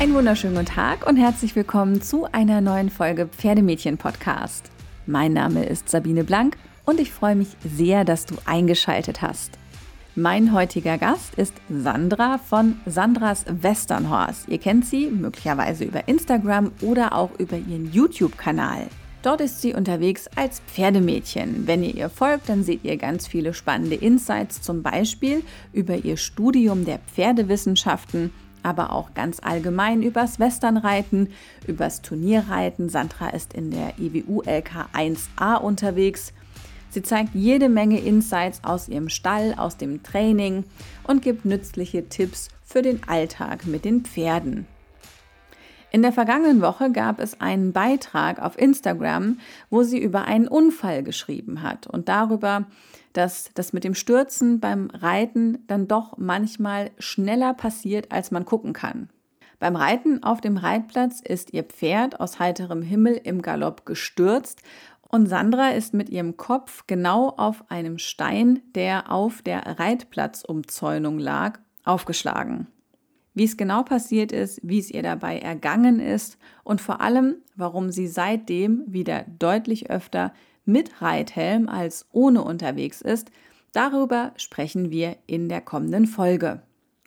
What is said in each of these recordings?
Einen wunderschönen guten Tag und herzlich willkommen zu einer neuen Folge Pferdemädchen Podcast. Mein Name ist Sabine Blank und ich freue mich sehr, dass du eingeschaltet hast. Mein heutiger Gast ist Sandra von Sandras Westernhorse. Ihr kennt sie möglicherweise über Instagram oder auch über ihren YouTube-Kanal. Dort ist sie unterwegs als Pferdemädchen. Wenn ihr ihr folgt, dann seht ihr ganz viele spannende Insights, zum Beispiel über ihr Studium der Pferdewissenschaften aber auch ganz allgemein übers Westernreiten, übers Turnierreiten. Sandra ist in der EWU LK 1A unterwegs. Sie zeigt jede Menge Insights aus ihrem Stall, aus dem Training und gibt nützliche Tipps für den Alltag mit den Pferden. In der vergangenen Woche gab es einen Beitrag auf Instagram, wo sie über einen Unfall geschrieben hat und darüber, dass das mit dem Stürzen beim Reiten dann doch manchmal schneller passiert, als man gucken kann. Beim Reiten auf dem Reitplatz ist ihr Pferd aus heiterem Himmel im Galopp gestürzt und Sandra ist mit ihrem Kopf genau auf einem Stein, der auf der Reitplatzumzäunung lag, aufgeschlagen. Wie es genau passiert ist, wie es ihr dabei ergangen ist und vor allem, warum sie seitdem wieder deutlich öfter mit Reithelm als ohne unterwegs ist, darüber sprechen wir in der kommenden Folge.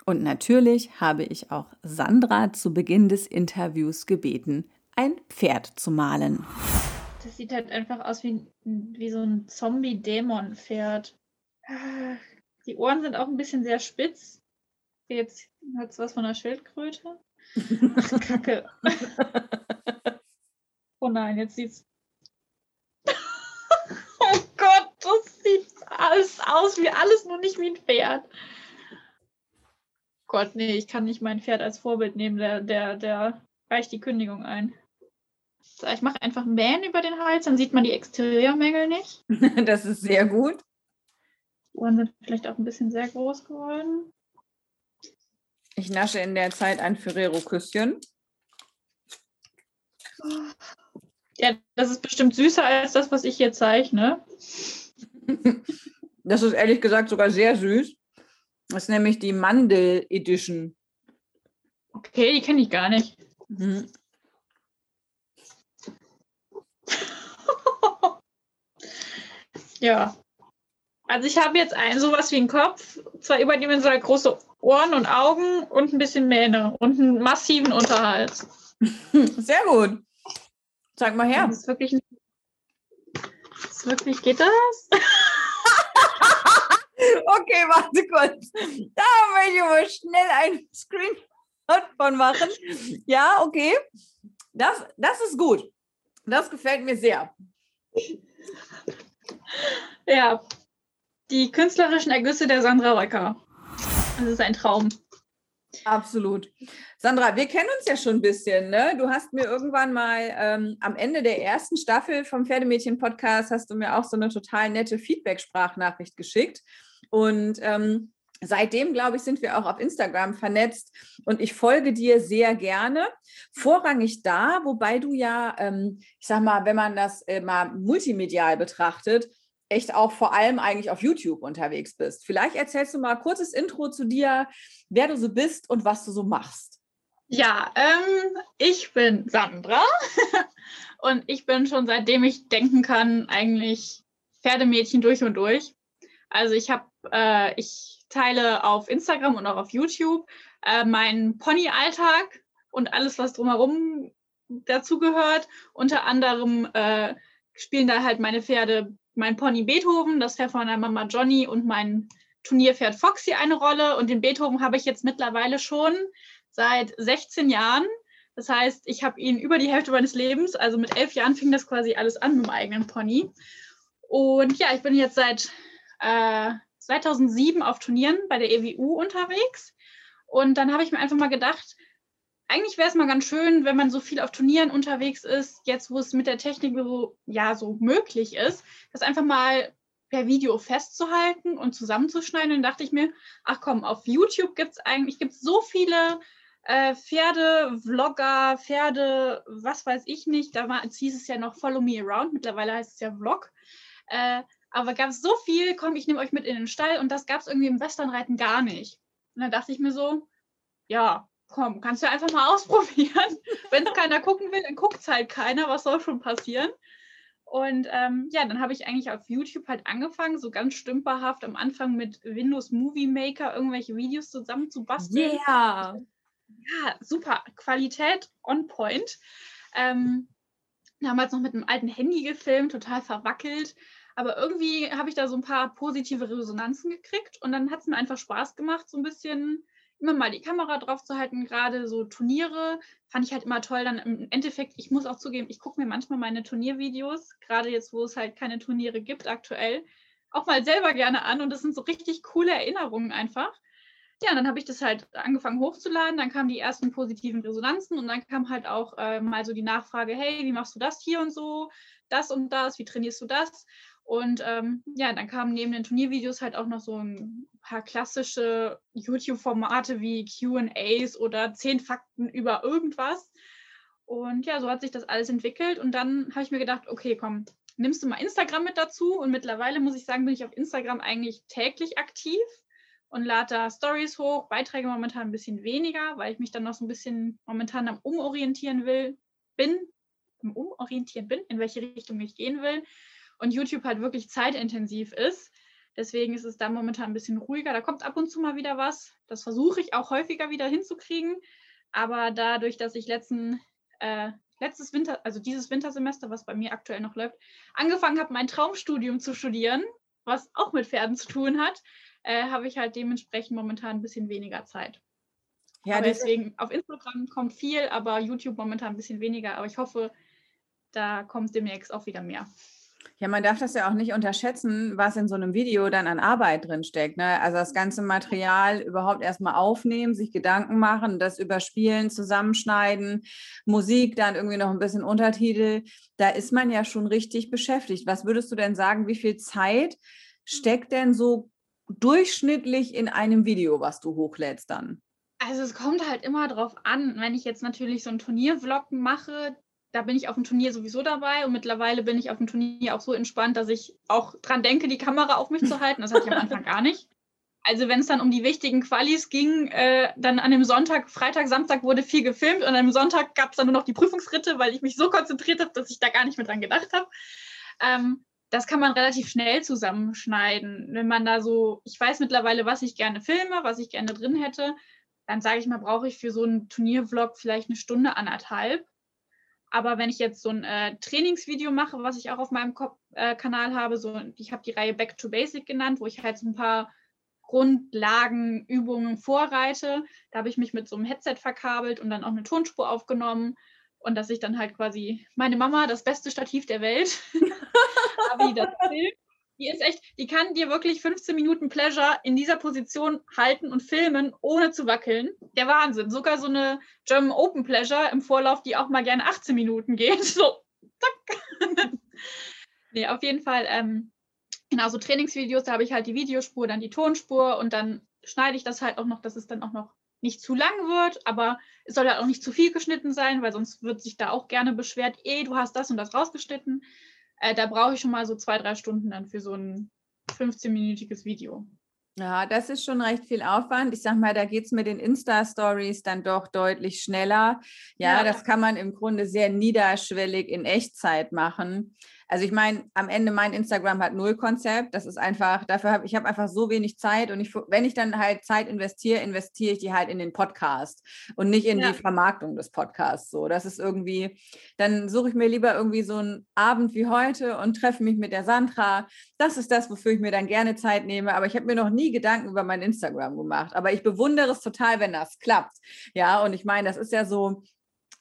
Und natürlich habe ich auch Sandra zu Beginn des Interviews gebeten, ein Pferd zu malen. Das sieht halt einfach aus wie, wie so ein Zombie-Dämon-Pferd. Die Ohren sind auch ein bisschen sehr spitz. Jetzt hat es was von einer Schildkröte. Ach, Kacke. oh nein, jetzt sieht das sieht alles aus wie alles, nur nicht wie ein Pferd. Gott, nee, ich kann nicht mein Pferd als Vorbild nehmen, der, der, der reicht die Kündigung ein. So, ich mache einfach Mähen über den Hals, dann sieht man die Exteriormängel nicht. das ist sehr gut. Die Ohren sind vielleicht auch ein bisschen sehr groß geworden. Ich nasche in der Zeit ein Ferrero-Küsschen. Ja, das ist bestimmt süßer als das, was ich hier zeichne. Das ist ehrlich gesagt sogar sehr süß. Das ist nämlich die Mandel Edition. Okay, die kenne ich gar nicht. Mhm. ja. Also ich habe jetzt ein sowas wie einen Kopf, zwei überdimensional große Ohren und Augen und ein bisschen Mähne und einen massiven Unterhals. Sehr gut. Zeig mal her. Das ist wirklich, das ist wirklich geht das? Okay, warte kurz. Da möchte ich mal schnell einen Screenshot von machen. Ja, okay. Das, das ist gut. Das gefällt mir sehr. Ja, die künstlerischen Ergüsse der Sandra Röcker. Das ist ein Traum. Absolut. Sandra, wir kennen uns ja schon ein bisschen. Ne? Du hast mir irgendwann mal ähm, am Ende der ersten Staffel vom Pferdemädchen-Podcast hast du mir auch so eine total nette Feedback-Sprachnachricht geschickt. Und ähm, seitdem, glaube ich, sind wir auch auf Instagram vernetzt und ich folge dir sehr gerne. Vorrangig da, wobei du ja, ähm, ich sag mal, wenn man das äh, mal multimedial betrachtet, echt auch vor allem eigentlich auf YouTube unterwegs bist. Vielleicht erzählst du mal ein kurzes Intro zu dir, wer du so bist und was du so machst. Ja, ähm, ich bin Sandra und ich bin schon seitdem ich denken kann eigentlich Pferdemädchen durch und durch. Also ich habe, äh, ich teile auf Instagram und auch auf YouTube äh, meinen Pony-Alltag und alles, was drumherum dazugehört. Unter anderem äh, spielen da halt meine Pferde, mein Pony Beethoven, das Pferd von der Mama Johnny und mein Turnierpferd Foxy eine Rolle. Und den Beethoven habe ich jetzt mittlerweile schon seit 16 Jahren. Das heißt, ich habe ihn über die Hälfte meines Lebens, also mit elf Jahren fing das quasi alles an mit dem eigenen Pony. Und ja, ich bin jetzt seit äh, 2007 auf Turnieren bei der EWU unterwegs. Und dann habe ich mir einfach mal gedacht, eigentlich wäre es mal ganz schön, wenn man so viel auf Turnieren unterwegs ist, jetzt wo es mit der Technik so, ja, so möglich ist, das einfach mal per Video festzuhalten und zusammenzuschneiden. Dann dachte ich mir, ach komm, auf YouTube gibt es eigentlich gibt's so viele äh, Pferde, Vlogger, Pferde, was weiß ich nicht. Damals hieß es ja noch Follow Me Around, mittlerweile heißt es ja Vlog. Äh, aber gab es so viel, komm, ich nehme euch mit in den Stall und das gab es irgendwie im Westernreiten gar nicht. Und dann dachte ich mir so, ja, komm, kannst du einfach mal ausprobieren. Wenn es keiner gucken will, dann guckt es halt keiner. Was soll schon passieren? Und ähm, ja, dann habe ich eigentlich auf YouTube halt angefangen, so ganz stümperhaft am Anfang mit Windows Movie Maker irgendwelche Videos zusammenzubasteln. Ja. Yeah. Ja, super. Qualität on point. Ähm, damals noch mit einem alten Handy gefilmt, total verwackelt. Aber irgendwie habe ich da so ein paar positive Resonanzen gekriegt und dann hat es mir einfach Spaß gemacht, so ein bisschen immer mal die Kamera drauf zu halten. Gerade so Turniere fand ich halt immer toll. Dann im Endeffekt, ich muss auch zugeben, ich gucke mir manchmal meine Turniervideos, gerade jetzt, wo es halt keine Turniere gibt aktuell, auch mal selber gerne an und das sind so richtig coole Erinnerungen einfach. Ja, dann habe ich das halt angefangen hochzuladen, dann kamen die ersten positiven Resonanzen und dann kam halt auch äh, mal so die Nachfrage, hey, wie machst du das hier und so, das und das, wie trainierst du das? Und ähm, ja, dann kamen neben den Turniervideos halt auch noch so ein paar klassische YouTube-Formate wie QAs oder zehn Fakten über irgendwas. Und ja, so hat sich das alles entwickelt. Und dann habe ich mir gedacht, okay, komm, nimmst du mal Instagram mit dazu. Und mittlerweile muss ich sagen, bin ich auf Instagram eigentlich täglich aktiv und lade da Stories hoch, Beiträge momentan ein bisschen weniger, weil ich mich dann noch so ein bisschen momentan am Umorientieren will, bin, am Umorientieren bin, in welche Richtung ich gehen will und YouTube halt wirklich zeitintensiv ist. Deswegen ist es da momentan ein bisschen ruhiger. Da kommt ab und zu mal wieder was. Das versuche ich auch häufiger wieder hinzukriegen. Aber dadurch, dass ich letzten, äh, letztes Winter, also dieses Wintersemester, was bei mir aktuell noch läuft, angefangen habe, mein Traumstudium zu studieren, was auch mit Pferden zu tun hat, äh, habe ich halt dementsprechend momentan ein bisschen weniger Zeit. Ja, deswegen auf Instagram kommt viel, aber YouTube momentan ein bisschen weniger. Aber ich hoffe, da kommt demnächst auch wieder mehr. Ja, man darf das ja auch nicht unterschätzen, was in so einem Video dann an Arbeit drin steckt. Ne? Also das ganze Material überhaupt erstmal aufnehmen, sich Gedanken machen, das überspielen, zusammenschneiden, Musik, dann irgendwie noch ein bisschen Untertitel. Da ist man ja schon richtig beschäftigt. Was würdest du denn sagen, wie viel Zeit steckt denn so durchschnittlich in einem Video, was du hochlädst dann? Also es kommt halt immer drauf an, wenn ich jetzt natürlich so einen Turniervlog mache, da bin ich auf dem Turnier sowieso dabei und mittlerweile bin ich auf dem Turnier auch so entspannt, dass ich auch dran denke, die Kamera auf mich zu halten. Das hatte ich am Anfang gar nicht. Also wenn es dann um die wichtigen Qualis ging, äh, dann an dem Sonntag, Freitag, Samstag wurde viel gefilmt und am Sonntag gab es dann nur noch die Prüfungsritte, weil ich mich so konzentriert habe, dass ich da gar nicht mehr dran gedacht habe. Ähm, das kann man relativ schnell zusammenschneiden. Wenn man da so, ich weiß mittlerweile, was ich gerne filme, was ich gerne drin hätte, dann sage ich mal, brauche ich für so einen Turniervlog vielleicht eine Stunde, anderthalb. Aber wenn ich jetzt so ein äh, Trainingsvideo mache, was ich auch auf meinem Ko äh, Kanal habe, so ich habe die Reihe Back to Basic genannt, wo ich halt so ein paar Grundlagenübungen vorreite. Da habe ich mich mit so einem Headset verkabelt und dann auch eine Tonspur aufgenommen und dass ich dann halt quasi meine Mama, das beste Stativ der Welt, habe ich das filmt die ist echt, die kann dir wirklich 15 Minuten Pleasure in dieser Position halten und filmen, ohne zu wackeln. Der Wahnsinn. Sogar so eine German Open Pleasure im Vorlauf, die auch mal gerne 18 Minuten geht. So, zack. nee, auf jeden Fall, ähm, genau, so Trainingsvideos, da habe ich halt die Videospur, dann die Tonspur und dann schneide ich das halt auch noch, dass es dann auch noch nicht zu lang wird, aber es soll halt auch nicht zu viel geschnitten sein, weil sonst wird sich da auch gerne beschwert, eh, du hast das und das rausgeschnitten. Äh, da brauche ich schon mal so zwei, drei Stunden dann für so ein 15-minütiges Video. Ja, das ist schon recht viel Aufwand. Ich sag mal, da geht es mit den Insta-Stories dann doch deutlich schneller. Ja, ja, das kann man im Grunde sehr niederschwellig in Echtzeit machen. Also ich meine, am Ende mein Instagram hat null Konzept. Das ist einfach, dafür habe ich habe einfach so wenig Zeit und ich, wenn ich dann halt Zeit investiere, investiere ich die halt in den Podcast und nicht in ja. die Vermarktung des Podcasts. So, das ist irgendwie, dann suche ich mir lieber irgendwie so einen Abend wie heute und treffe mich mit der Sandra. Das ist das, wofür ich mir dann gerne Zeit nehme. Aber ich habe mir noch nie Gedanken über mein Instagram gemacht. Aber ich bewundere es total, wenn das klappt. Ja, und ich meine, das ist ja so,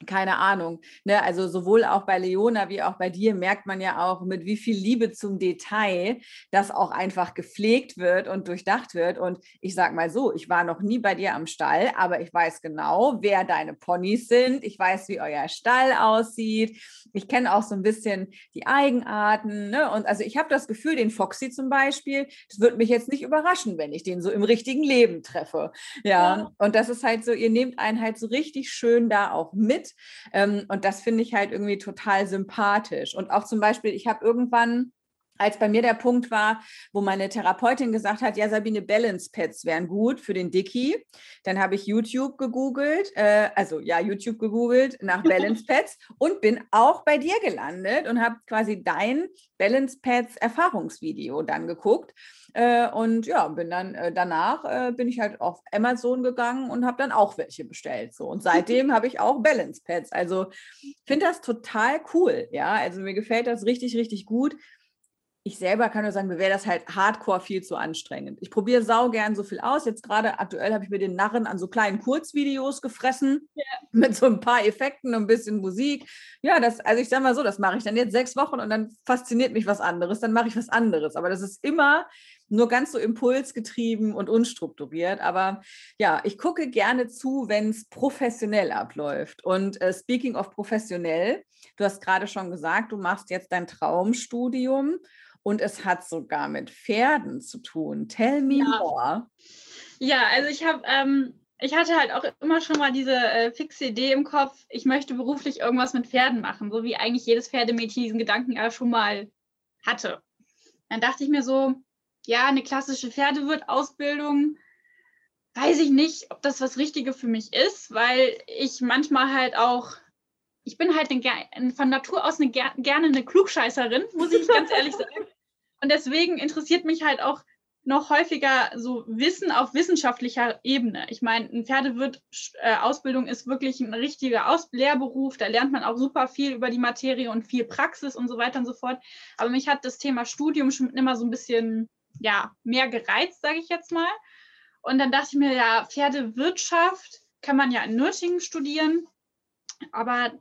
keine Ahnung. Ne? Also sowohl auch bei Leona wie auch bei dir merkt man ja auch, mit wie viel Liebe zum Detail das auch einfach gepflegt wird und durchdacht wird. Und ich sag mal so, ich war noch nie bei dir am Stall, aber ich weiß genau, wer deine Ponys sind. Ich weiß, wie euer Stall aussieht. Ich kenne auch so ein bisschen die Eigenarten. Ne? Und also ich habe das Gefühl, den Foxy zum Beispiel, das wird mich jetzt nicht überraschen, wenn ich den so im richtigen Leben treffe. Ja. ja. Und das ist halt so, ihr nehmt einen halt so richtig schön da auch mit und das finde ich halt irgendwie total sympathisch. Und auch zum Beispiel, ich habe irgendwann als bei mir der Punkt war, wo meine Therapeutin gesagt hat, ja, Sabine, Balance Pads wären gut für den Dicky. Dann habe ich YouTube gegoogelt, äh, also ja, YouTube gegoogelt nach Balance Pads und bin auch bei dir gelandet und habe quasi dein Balance Pads Erfahrungsvideo dann geguckt. Äh, und ja, bin dann äh, danach äh, bin ich halt auf Amazon gegangen und habe dann auch welche bestellt. So. Und seitdem habe ich auch Balance Pads. Also finde das total cool. Ja, also mir gefällt das richtig, richtig gut ich selber kann nur sagen, mir wäre das halt hardcore viel zu anstrengend. Ich probiere sau gern so viel aus. Jetzt gerade aktuell habe ich mir den Narren an so kleinen Kurzvideos gefressen yeah. mit so ein paar Effekten und ein bisschen Musik. Ja, das, also ich sage mal so, das mache ich dann jetzt sechs Wochen und dann fasziniert mich was anderes, dann mache ich was anderes. Aber das ist immer nur ganz so impulsgetrieben und unstrukturiert. Aber ja, ich gucke gerne zu, wenn es professionell abläuft. Und äh, speaking of professionell, du hast gerade schon gesagt, du machst jetzt dein Traumstudium und es hat sogar mit Pferden zu tun. Tell me ja. more. Ja, also ich habe, ähm, ich hatte halt auch immer schon mal diese äh, fixe Idee im Kopf, ich möchte beruflich irgendwas mit Pferden machen, so wie eigentlich jedes Pferdemädchen diesen Gedanken ja schon mal hatte. Dann dachte ich mir so, ja, eine klassische Pferdewirt-Ausbildung, weiß ich nicht, ob das was Richtige für mich ist, weil ich manchmal halt auch ich bin halt eine, von Natur aus eine, gerne eine Klugscheißerin, muss ich ganz ehrlich sagen. Und deswegen interessiert mich halt auch noch häufiger so Wissen auf wissenschaftlicher Ebene. Ich meine, ein Pferdewirt-Ausbildung äh, ist wirklich ein richtiger Aus Lehrberuf. Da lernt man auch super viel über die Materie und viel Praxis und so weiter und so fort. Aber mich hat das Thema Studium schon immer so ein bisschen ja, mehr gereizt, sage ich jetzt mal. Und dann dachte ich mir, ja, Pferdewirtschaft kann man ja in Nürtingen studieren. Aber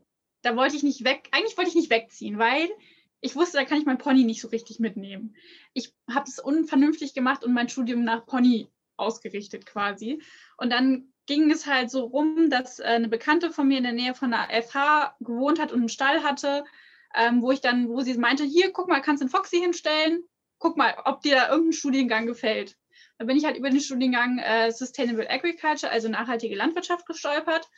da wollte ich nicht weg, eigentlich wollte ich nicht wegziehen, weil ich wusste, da kann ich mein Pony nicht so richtig mitnehmen. Ich habe es unvernünftig gemacht und mein Studium nach Pony ausgerichtet quasi. Und dann ging es halt so rum, dass äh, eine Bekannte von mir in der Nähe von der FH gewohnt hat und einen Stall hatte, ähm, wo ich dann, wo sie meinte, hier, guck mal, kannst du einen Foxy hinstellen, guck mal, ob dir da irgendein Studiengang gefällt. Da bin ich halt über den Studiengang äh, Sustainable Agriculture, also nachhaltige Landwirtschaft, gestolpert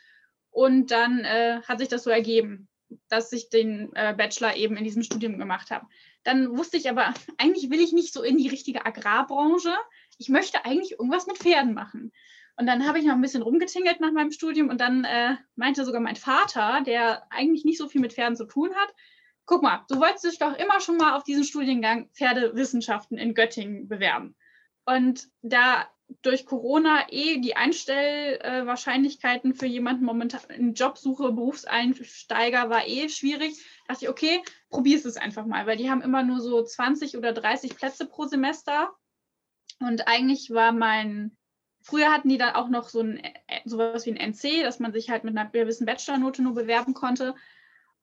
und dann äh, hat sich das so ergeben, dass ich den äh, Bachelor eben in diesem Studium gemacht habe. Dann wusste ich aber, eigentlich will ich nicht so in die richtige Agrarbranche. Ich möchte eigentlich irgendwas mit Pferden machen. Und dann habe ich noch ein bisschen rumgetingelt nach meinem Studium und dann äh, meinte sogar mein Vater, der eigentlich nicht so viel mit Pferden zu tun hat, guck mal, du wolltest dich doch immer schon mal auf diesen Studiengang Pferdewissenschaften in Göttingen bewerben. Und da durch Corona eh die Einstellwahrscheinlichkeiten für jemanden momentan in Jobsuche, Berufseinsteiger war eh schwierig. Da dachte ich, okay, probier's es einfach mal, weil die haben immer nur so 20 oder 30 Plätze pro Semester. Und eigentlich war mein, früher hatten die dann auch noch so ein, äh, sowas wie ein NC, dass man sich halt mit einer gewissen Bachelornote nur bewerben konnte.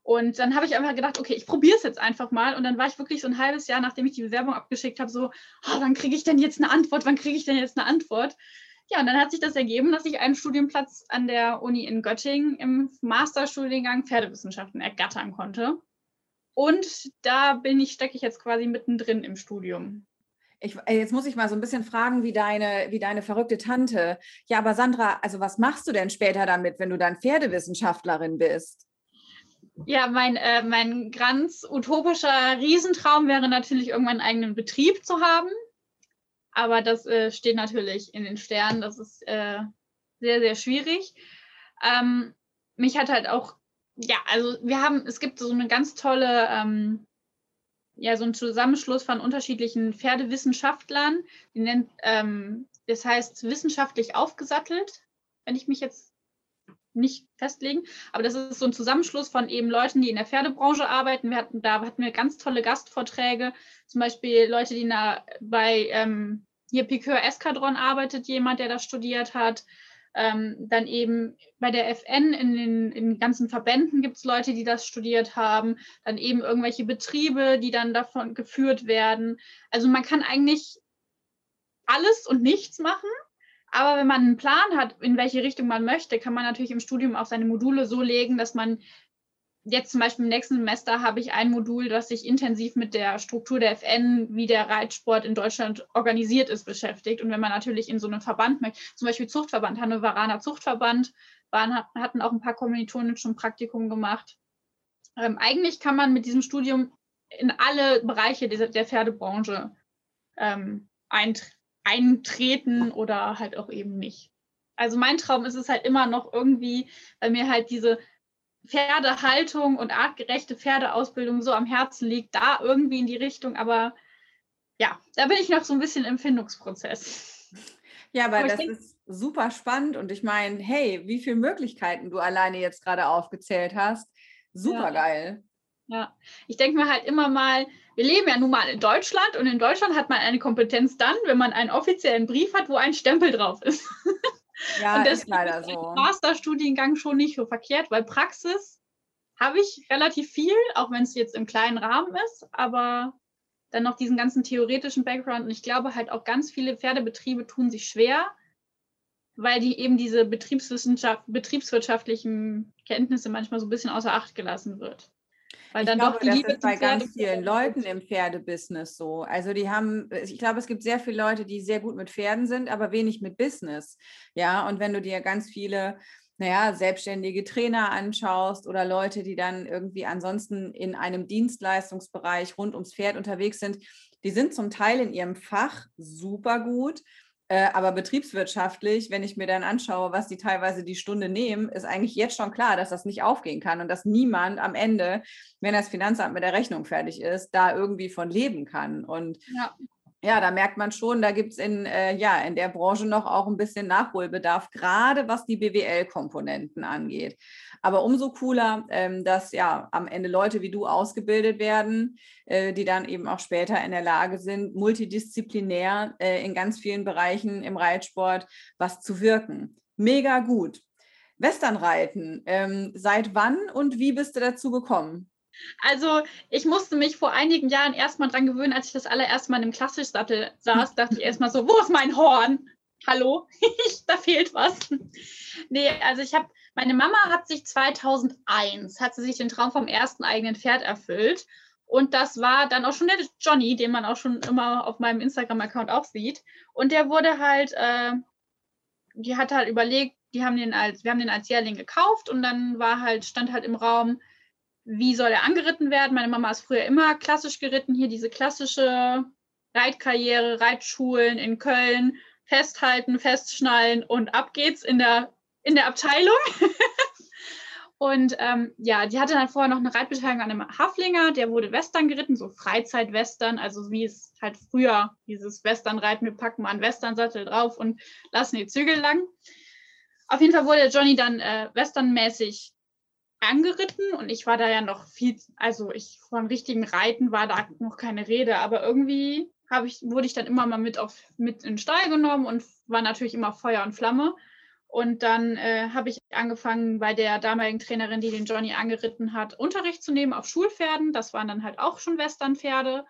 Und dann habe ich einfach gedacht, okay, ich probiere es jetzt einfach mal. Und dann war ich wirklich so ein halbes Jahr, nachdem ich die Bewerbung abgeschickt habe, so, oh, wann kriege ich denn jetzt eine Antwort? Wann kriege ich denn jetzt eine Antwort? Ja, und dann hat sich das ergeben, dass ich einen Studienplatz an der Uni in Göttingen im Masterstudiengang Pferdewissenschaften ergattern konnte. Und da bin ich, stecke ich jetzt quasi mittendrin im Studium. Ich, äh, jetzt muss ich mal so ein bisschen fragen, wie deine, wie deine verrückte Tante. Ja, aber Sandra, also was machst du denn später damit, wenn du dann Pferdewissenschaftlerin bist? Ja, mein, äh, mein ganz utopischer Riesentraum wäre natürlich, irgendwann einen eigenen Betrieb zu haben. Aber das äh, steht natürlich in den Sternen. Das ist äh, sehr, sehr schwierig. Ähm, mich hat halt auch, ja, also wir haben, es gibt so eine ganz tolle, ähm, ja, so ein Zusammenschluss von unterschiedlichen Pferdewissenschaftlern. Die nennt, ähm, das heißt wissenschaftlich aufgesattelt, wenn ich mich jetzt nicht festlegen. Aber das ist so ein Zusammenschluss von eben Leuten, die in der Pferdebranche arbeiten. Wir hatten, da hatten wir ganz tolle Gastvorträge, zum Beispiel Leute, die na, bei ähm, hier Piqueur Eskadron arbeitet, jemand, der das studiert hat. Ähm, dann eben bei der FN in den, in den ganzen Verbänden gibt es Leute, die das studiert haben. Dann eben irgendwelche Betriebe, die dann davon geführt werden. Also man kann eigentlich alles und nichts machen. Aber wenn man einen Plan hat, in welche Richtung man möchte, kann man natürlich im Studium auch seine Module so legen, dass man jetzt zum Beispiel im nächsten Semester habe ich ein Modul, das sich intensiv mit der Struktur der FN, wie der Reitsport in Deutschland organisiert ist, beschäftigt. Und wenn man natürlich in so einem Verband möchte, zum Beispiel Zuchtverband, Hannoveraner Zuchtverband, waren, hatten auch ein paar Kommilitonen schon Praktikum gemacht. Ähm, eigentlich kann man mit diesem Studium in alle Bereiche der, der Pferdebranche ähm, eintreten oder halt auch eben nicht. Also mein Traum ist es halt immer noch irgendwie, weil mir halt diese Pferdehaltung und artgerechte Pferdeausbildung so am Herzen liegt, da irgendwie in die Richtung. Aber ja, da bin ich noch so ein bisschen im Findungsprozess. Ja, aber, aber das denk, ist super spannend und ich meine, hey, wie viele Möglichkeiten du alleine jetzt gerade aufgezählt hast. Super ja. geil. Ja, ich denke mir halt immer mal, wir leben ja nun mal in Deutschland und in Deutschland hat man eine Kompetenz dann, wenn man einen offiziellen Brief hat, wo ein Stempel drauf ist. Ja, und das ist leider so. Masterstudiengang schon nicht so verkehrt, weil Praxis habe ich relativ viel, auch wenn es jetzt im kleinen Rahmen ist, aber dann noch diesen ganzen theoretischen Background. Und ich glaube halt auch ganz viele Pferdebetriebe tun sich schwer, weil die eben diese Betriebswissenschaft, betriebswirtschaftlichen Kenntnisse manchmal so ein bisschen außer Acht gelassen wird. Weil dann ich glaube, doch die das Liebe ist bei ganz vielen Leuten im Pferdebusiness so. Also die haben, ich glaube, es gibt sehr viele Leute, die sehr gut mit Pferden sind, aber wenig mit Business. Ja, und wenn du dir ganz viele naja, selbstständige Trainer anschaust oder Leute, die dann irgendwie ansonsten in einem Dienstleistungsbereich rund ums Pferd unterwegs sind, die sind zum Teil in ihrem Fach super gut, äh, aber betriebswirtschaftlich, wenn ich mir dann anschaue, was die teilweise die Stunde nehmen, ist eigentlich jetzt schon klar, dass das nicht aufgehen kann und dass niemand am Ende, wenn das Finanzamt mit der Rechnung fertig ist, da irgendwie von leben kann. Und ja ja, da merkt man schon, da gibt es in, äh, ja, in der Branche noch auch ein bisschen Nachholbedarf, gerade was die BWL-Komponenten angeht. Aber umso cooler, ähm, dass ja am Ende Leute wie du ausgebildet werden, äh, die dann eben auch später in der Lage sind, multidisziplinär äh, in ganz vielen Bereichen im Reitsport was zu wirken. Mega gut. Westernreiten, ähm, seit wann und wie bist du dazu gekommen? Also ich musste mich vor einigen Jahren erstmal dran gewöhnen, als ich das allererste Mal im Klassischsattel saß, dachte ich erstmal so, wo ist mein Horn? Hallo, da fehlt was. Nee, also ich habe, meine Mama hat sich 2001, hat sie sich den Traum vom ersten eigenen Pferd erfüllt. Und das war dann auch schon der Johnny, den man auch schon immer auf meinem Instagram-Account auch sieht. Und der wurde halt, äh, die hat halt überlegt, die haben den als, wir haben den als Jährling gekauft und dann war halt, stand halt im Raum, wie soll er angeritten werden? Meine Mama ist früher immer klassisch geritten, hier diese klassische Reitkarriere, Reitschulen in Köln, festhalten, festschnallen und ab geht's in der, in der Abteilung. und ähm, ja, die hatte dann vorher noch eine Reitbeteiligung an einem Haflinger, der wurde Western geritten, so Freizeitwestern, also wie es halt früher dieses Westernreiten, wir packen mal einen Westernsattel drauf und lassen die Zügel lang. Auf jeden Fall wurde Johnny dann äh, westernmäßig angeritten und ich war da ja noch viel, also ich von richtigen Reiten war da noch keine Rede, aber irgendwie ich, wurde ich dann immer mal mit auf mit in den Stall genommen und war natürlich immer Feuer und Flamme. Und dann äh, habe ich angefangen, bei der damaligen Trainerin, die den Johnny angeritten hat, Unterricht zu nehmen auf Schulpferden. Das waren dann halt auch schon Westernpferde.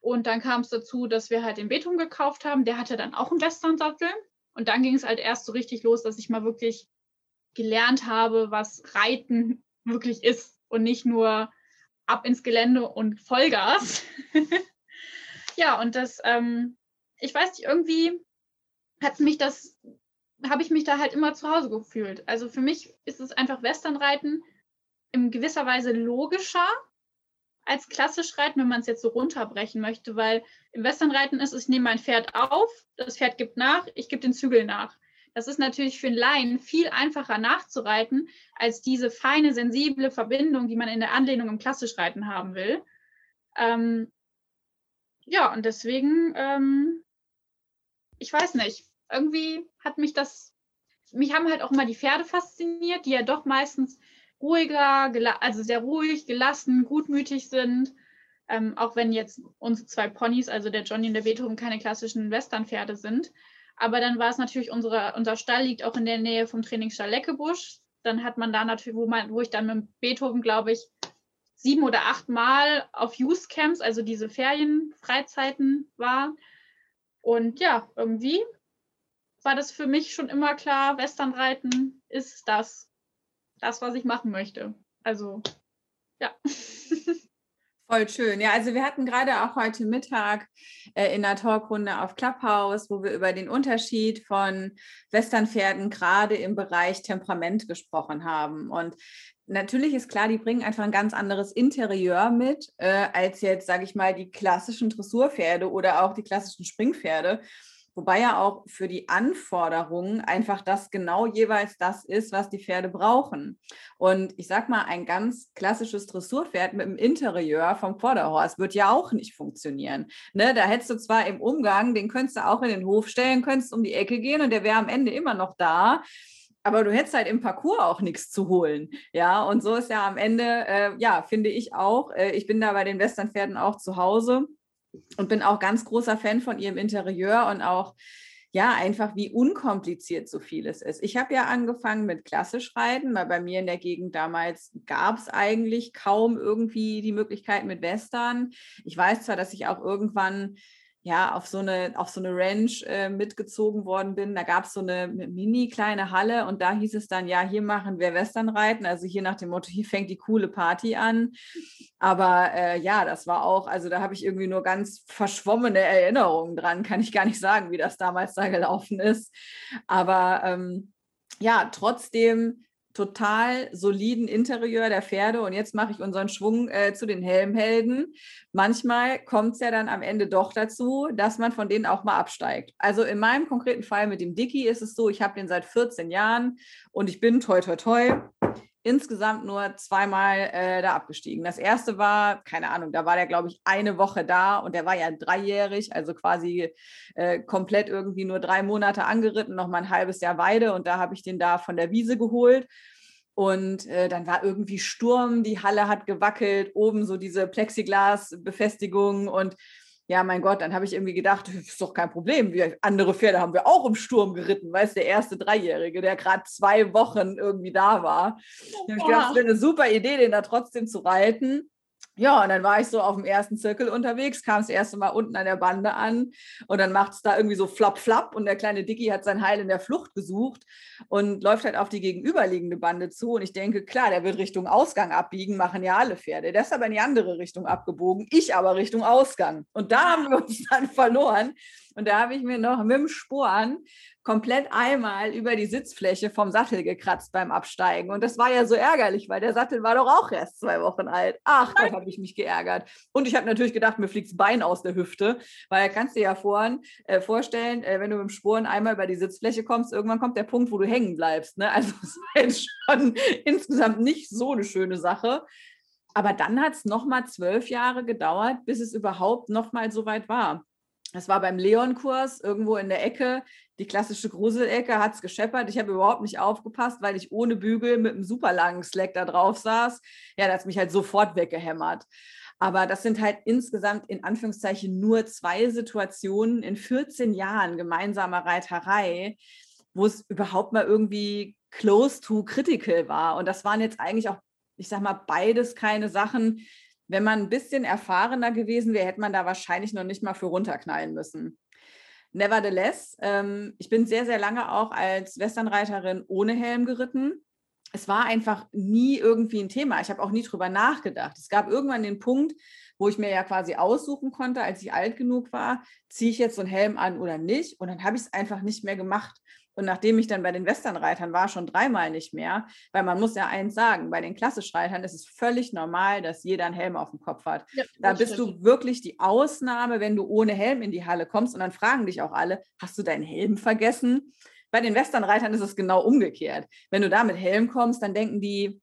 Und dann kam es dazu, dass wir halt den Beton gekauft haben. Der hatte dann auch einen Westernsattel. Und dann ging es halt erst so richtig los, dass ich mal wirklich gelernt habe, was Reiten wirklich ist und nicht nur ab ins Gelände und Vollgas. ja, und das, ähm, ich weiß nicht, irgendwie hat mich das, habe ich mich da halt immer zu Hause gefühlt. Also für mich ist es einfach Westernreiten in gewisser Weise logischer als klassisch Reiten, wenn man es jetzt so runterbrechen möchte, weil im Westernreiten ist es, ich nehme mein Pferd auf, das Pferd gibt nach, ich gebe den Zügel nach. Das ist natürlich für einen Laien viel einfacher nachzureiten, als diese feine, sensible Verbindung, die man in der Anlehnung im Klassischreiten haben will. Ähm, ja, und deswegen, ähm, ich weiß nicht, irgendwie hat mich das, mich haben halt auch immer die Pferde fasziniert, die ja doch meistens ruhiger, also sehr ruhig, gelassen, gutmütig sind. Ähm, auch wenn jetzt unsere zwei Ponys, also der Johnny und der Beethoven, keine klassischen Westernpferde sind. Aber dann war es natürlich, unsere, unser Stall liegt auch in der Nähe vom Trainingsstall Leckebusch. Dann hat man da natürlich, wo, man, wo ich dann mit Beethoven, glaube ich, sieben oder acht Mal auf Youth Camps, also diese Ferienfreizeiten war. Und ja, irgendwie war das für mich schon immer klar, Westernreiten ist das, das, was ich machen möchte. Also, ja. Voll schön. Ja, also wir hatten gerade auch heute Mittag äh, in der Talkrunde auf Clubhouse, wo wir über den Unterschied von Westernpferden gerade im Bereich Temperament gesprochen haben. Und natürlich ist klar, die bringen einfach ein ganz anderes Interieur mit äh, als jetzt, sage ich mal, die klassischen Dressurpferde oder auch die klassischen Springpferde. Wobei ja auch für die Anforderungen einfach das genau jeweils das ist, was die Pferde brauchen. Und ich sag mal, ein ganz klassisches Dressurpferd mit dem Interieur vom Vorderhorst wird ja auch nicht funktionieren. Ne, da hättest du zwar im Umgang, den könntest du auch in den Hof stellen, könntest um die Ecke gehen und der wäre am Ende immer noch da aber du hättest halt im Parcours auch nichts zu holen. Ja, und so ist ja am Ende, äh, ja, finde ich auch, äh, ich bin da bei den Westernpferden auch zu Hause und bin auch ganz großer Fan von ihrem Interieur und auch ja, einfach wie unkompliziert so vieles ist. Ich habe ja angefangen mit klassisch Reiten, weil bei mir in der Gegend damals gab es eigentlich kaum irgendwie die Möglichkeit mit Western. Ich weiß zwar, dass ich auch irgendwann ja, auf so eine, auf so eine Ranch äh, mitgezogen worden bin. Da gab es so eine mini kleine Halle und da hieß es dann, ja, hier machen wir Westernreiten. Also hier nach dem Motto, hier fängt die coole Party an. Aber äh, ja, das war auch, also da habe ich irgendwie nur ganz verschwommene Erinnerungen dran. Kann ich gar nicht sagen, wie das damals da gelaufen ist. Aber ähm, ja, trotzdem total soliden Interieur der Pferde und jetzt mache ich unseren Schwung äh, zu den Helmhelden. Manchmal kommt es ja dann am Ende doch dazu, dass man von denen auch mal absteigt. Also in meinem konkreten Fall mit dem Dicky ist es so, ich habe den seit 14 Jahren und ich bin toi toi toi insgesamt nur zweimal äh, da abgestiegen. Das erste war, keine Ahnung, da war der, glaube ich, eine Woche da und der war ja dreijährig, also quasi äh, komplett irgendwie nur drei Monate angeritten, noch mal ein halbes Jahr Weide und da habe ich den da von der Wiese geholt. Und äh, dann war irgendwie Sturm, die Halle hat gewackelt, oben so diese Plexiglas-Befestigung und ja, mein Gott, dann habe ich irgendwie gedacht, ist doch kein Problem. Wir, andere Pferde haben wir auch im Sturm geritten, weißt der erste Dreijährige, der gerade zwei Wochen irgendwie da war. Da habe ich gedacht, das wäre eine super Idee, den da trotzdem zu reiten. Ja, und dann war ich so auf dem ersten Zirkel unterwegs, kam das erste Mal unten an der Bande an und dann macht es da irgendwie so flapp, flapp und der kleine Dicky hat sein Heil in der Flucht gesucht und läuft halt auf die gegenüberliegende Bande zu und ich denke, klar, der wird Richtung Ausgang abbiegen, machen ja alle Pferde. Der ist aber in die andere Richtung abgebogen, ich aber Richtung Ausgang. Und da haben wir uns dann verloren und da habe ich mir noch mit dem Sporen komplett einmal über die Sitzfläche vom Sattel gekratzt beim Absteigen. Und das war ja so ärgerlich, weil der Sattel war doch auch erst zwei Wochen alt. Ach Gott, habe ich mich geärgert. Und ich habe natürlich gedacht, mir fliegt das Bein aus der Hüfte, weil kannst du dir ja vorhin, äh, vorstellen, äh, wenn du mit dem Sporen einmal über die Sitzfläche kommst, irgendwann kommt der Punkt, wo du hängen bleibst. Ne? Also es jetzt schon insgesamt nicht so eine schöne Sache. Aber dann hat es nochmal zwölf Jahre gedauert, bis es überhaupt nochmal so weit war. Das war beim Leon-Kurs irgendwo in der Ecke, die klassische Gruselecke, hat es gescheppert. Ich habe überhaupt nicht aufgepasst, weil ich ohne Bügel mit einem super langen Slack da drauf saß. Ja, da hat es mich halt sofort weggehämmert. Aber das sind halt insgesamt in Anführungszeichen nur zwei Situationen in 14 Jahren gemeinsamer Reiterei, wo es überhaupt mal irgendwie close to critical war. Und das waren jetzt eigentlich auch, ich sag mal, beides keine Sachen, wenn man ein bisschen erfahrener gewesen wäre, hätte man da wahrscheinlich noch nicht mal für runterknallen müssen. Nevertheless, ähm, ich bin sehr, sehr lange auch als Westernreiterin ohne Helm geritten. Es war einfach nie irgendwie ein Thema. Ich habe auch nie drüber nachgedacht. Es gab irgendwann den Punkt, wo ich mir ja quasi aussuchen konnte, als ich alt genug war, ziehe ich jetzt so einen Helm an oder nicht. Und dann habe ich es einfach nicht mehr gemacht. Und nachdem ich dann bei den Westernreitern war, schon dreimal nicht mehr, weil man muss ja eins sagen, bei den Klassischreitern ist es völlig normal, dass jeder einen Helm auf dem Kopf hat. Ja, da bist stimmt. du wirklich die Ausnahme, wenn du ohne Helm in die Halle kommst und dann fragen dich auch alle, hast du deinen Helm vergessen? Bei den Westernreitern ist es genau umgekehrt. Wenn du da mit Helm kommst, dann denken die,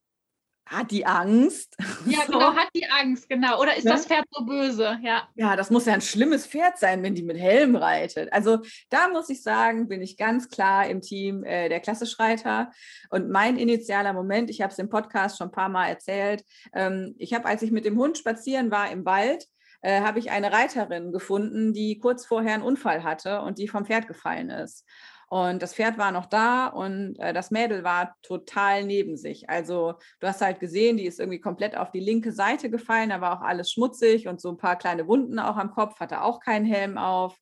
hat die Angst. Ja, so. genau, hat die Angst, genau. Oder ist ja? das Pferd so böse? Ja. Ja, das muss ja ein schlimmes Pferd sein, wenn die mit Helm reitet. Also da muss ich sagen, bin ich ganz klar im Team äh, der Klasseschreiter. Und mein initialer Moment, ich habe es im Podcast schon ein paar Mal erzählt, ähm, ich habe, als ich mit dem Hund spazieren war im Wald, äh, habe ich eine Reiterin gefunden, die kurz vorher einen Unfall hatte und die vom Pferd gefallen ist. Und das Pferd war noch da und äh, das Mädel war total neben sich. Also du hast halt gesehen, die ist irgendwie komplett auf die linke Seite gefallen, da war auch alles schmutzig und so ein paar kleine Wunden auch am Kopf, hatte auch keinen Helm auf.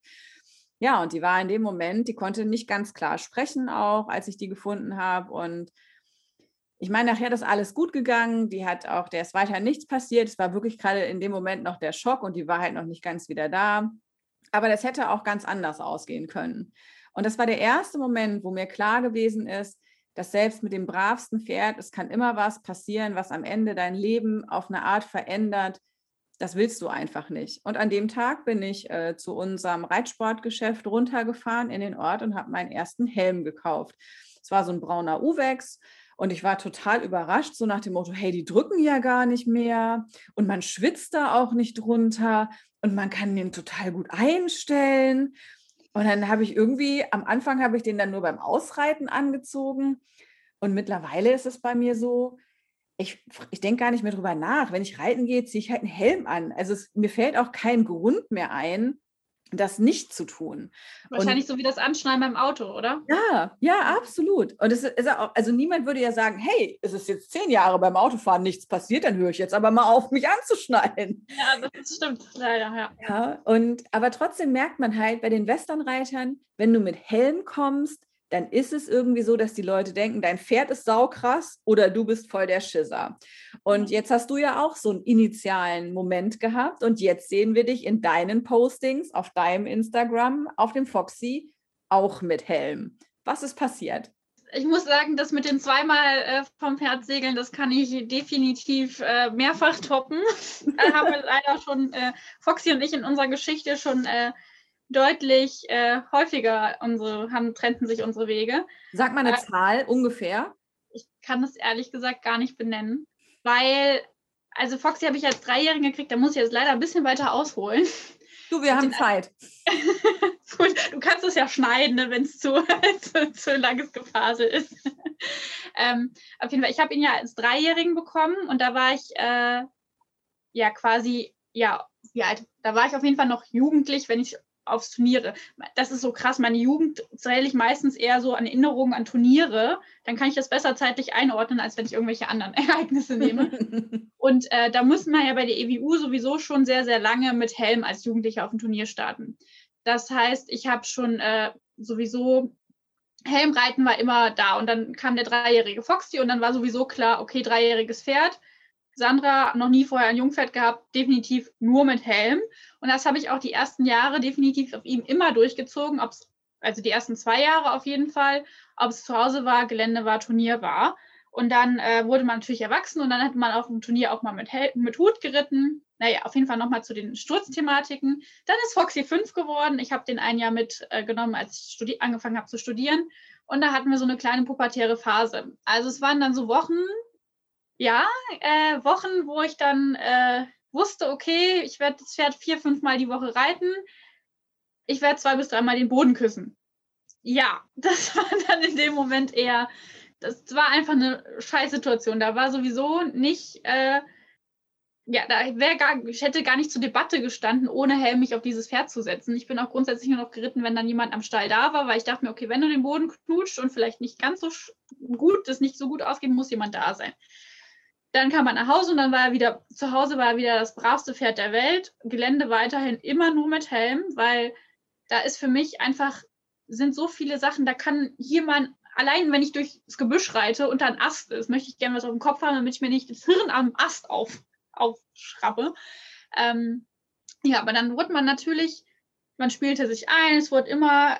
Ja, und die war in dem Moment, die konnte nicht ganz klar sprechen auch, als ich die gefunden habe. Und ich meine, nachher ist alles gut gegangen. Die hat auch, der ist weiter nichts passiert. Es war wirklich gerade in dem Moment noch der Schock und die Wahrheit noch nicht ganz wieder da. Aber das hätte auch ganz anders ausgehen können. Und das war der erste Moment, wo mir klar gewesen ist, dass selbst mit dem bravsten Pferd, es kann immer was passieren, was am Ende dein Leben auf eine Art verändert. Das willst du einfach nicht. Und an dem Tag bin ich äh, zu unserem Reitsportgeschäft runtergefahren in den Ort und habe meinen ersten Helm gekauft. Es war so ein brauner Uwex. Und ich war total überrascht, so nach dem Motto, hey, die drücken ja gar nicht mehr und man schwitzt da auch nicht drunter und man kann den total gut einstellen. Und dann habe ich irgendwie, am Anfang habe ich den dann nur beim Ausreiten angezogen. Und mittlerweile ist es bei mir so, ich, ich denke gar nicht mehr drüber nach. Wenn ich reiten gehe, ziehe ich halt einen Helm an. Also es, mir fällt auch kein Grund mehr ein, das nicht zu tun. Wahrscheinlich und, so wie das Anschneiden beim Auto, oder? Ja, ja, absolut. Und es ist auch, also niemand würde ja sagen, hey, es ist jetzt zehn Jahre beim Autofahren nichts passiert, dann höre ich jetzt aber mal auf, mich anzuschneiden. Ja, das stimmt, leider, ja. Ja, und aber trotzdem merkt man halt bei den Westernreitern, wenn du mit Helm kommst, dann ist es irgendwie so, dass die Leute denken, dein Pferd ist saukrass oder du bist voll der Schisser. Und jetzt hast du ja auch so einen initialen Moment gehabt und jetzt sehen wir dich in deinen Postings auf deinem Instagram, auf dem Foxy, auch mit Helm. Was ist passiert? Ich muss sagen, das mit den zweimal äh, vom Pferd segeln, das kann ich definitiv äh, mehrfach toppen. da haben wir leider schon, äh, Foxy und ich in unserer Geschichte schon äh, deutlich äh, häufiger unsere, haben, trennten sich unsere Wege. Sag mal eine äh, Zahl ungefähr. Ich kann das ehrlich gesagt gar nicht benennen, weil, also Foxy habe ich als Dreijährigen gekriegt, da muss ich jetzt leider ein bisschen weiter ausholen. Du, wir haben Zeit. Gut, du kannst es ja schneiden, ne, wenn es zu, zu, zu langes Gefasel ist. ähm, auf jeden Fall, ich habe ihn ja als Dreijährigen bekommen und da war ich äh, ja quasi, ja, wie alt? Da war ich auf jeden Fall noch jugendlich, wenn ich aufs Turniere. Das ist so krass. Meine Jugend zähle ich meistens eher so an Erinnerungen an Turniere. Dann kann ich das besser zeitlich einordnen, als wenn ich irgendwelche anderen Ereignisse nehme. Und äh, da muss man ja bei der EWU sowieso schon sehr, sehr lange mit Helm als Jugendlicher auf dem Turnier starten. Das heißt, ich habe schon äh, sowieso Helmreiten war immer da und dann kam der dreijährige Foxy und dann war sowieso klar, okay, dreijähriges Pferd Sandra noch nie vorher ein Jungpferd gehabt, definitiv nur mit Helm. Und das habe ich auch die ersten Jahre definitiv auf ihm immer durchgezogen, ob's, also die ersten zwei Jahre auf jeden Fall, ob es zu Hause war, Gelände war, Turnier war. Und dann äh, wurde man natürlich erwachsen und dann hat man auf dem Turnier auch mal mit, Hel mit Hut geritten. Naja, auf jeden Fall nochmal zu den Sturzthematiken. Dann ist Foxy 5 geworden. Ich habe den ein Jahr mitgenommen, äh, als ich angefangen habe zu studieren. Und da hatten wir so eine kleine pubertäre Phase. Also es waren dann so Wochen, ja, äh, Wochen, wo ich dann äh, wusste, okay, ich werde das Pferd vier, fünf Mal die Woche reiten. Ich werde zwei bis dreimal den Boden küssen. Ja, das war dann in dem Moment eher, das war einfach eine Scheißsituation. Da war sowieso nicht, äh, ja, da wäre gar, ich hätte gar nicht zur Debatte gestanden, ohne Helm mich auf dieses Pferd zu setzen. Ich bin auch grundsätzlich nur noch geritten, wenn dann jemand am Stall da war, weil ich dachte mir, okay, wenn du den Boden knutscht und vielleicht nicht ganz so gut, das nicht so gut ausgeht, muss jemand da sein. Dann kam er nach Hause und dann war er wieder, zu Hause war er wieder das bravste Pferd der Welt. Gelände weiterhin immer nur mit Helm, weil da ist für mich einfach, sind so viele Sachen, da kann jemand, allein wenn ich durchs Gebüsch reite und da ein Ast ist, möchte ich gerne was auf dem Kopf haben, damit ich mir nicht das Hirn am Ast auf, aufschrappe. Ähm, ja, aber dann wurde man natürlich, man spielte sich ein, es wurde immer,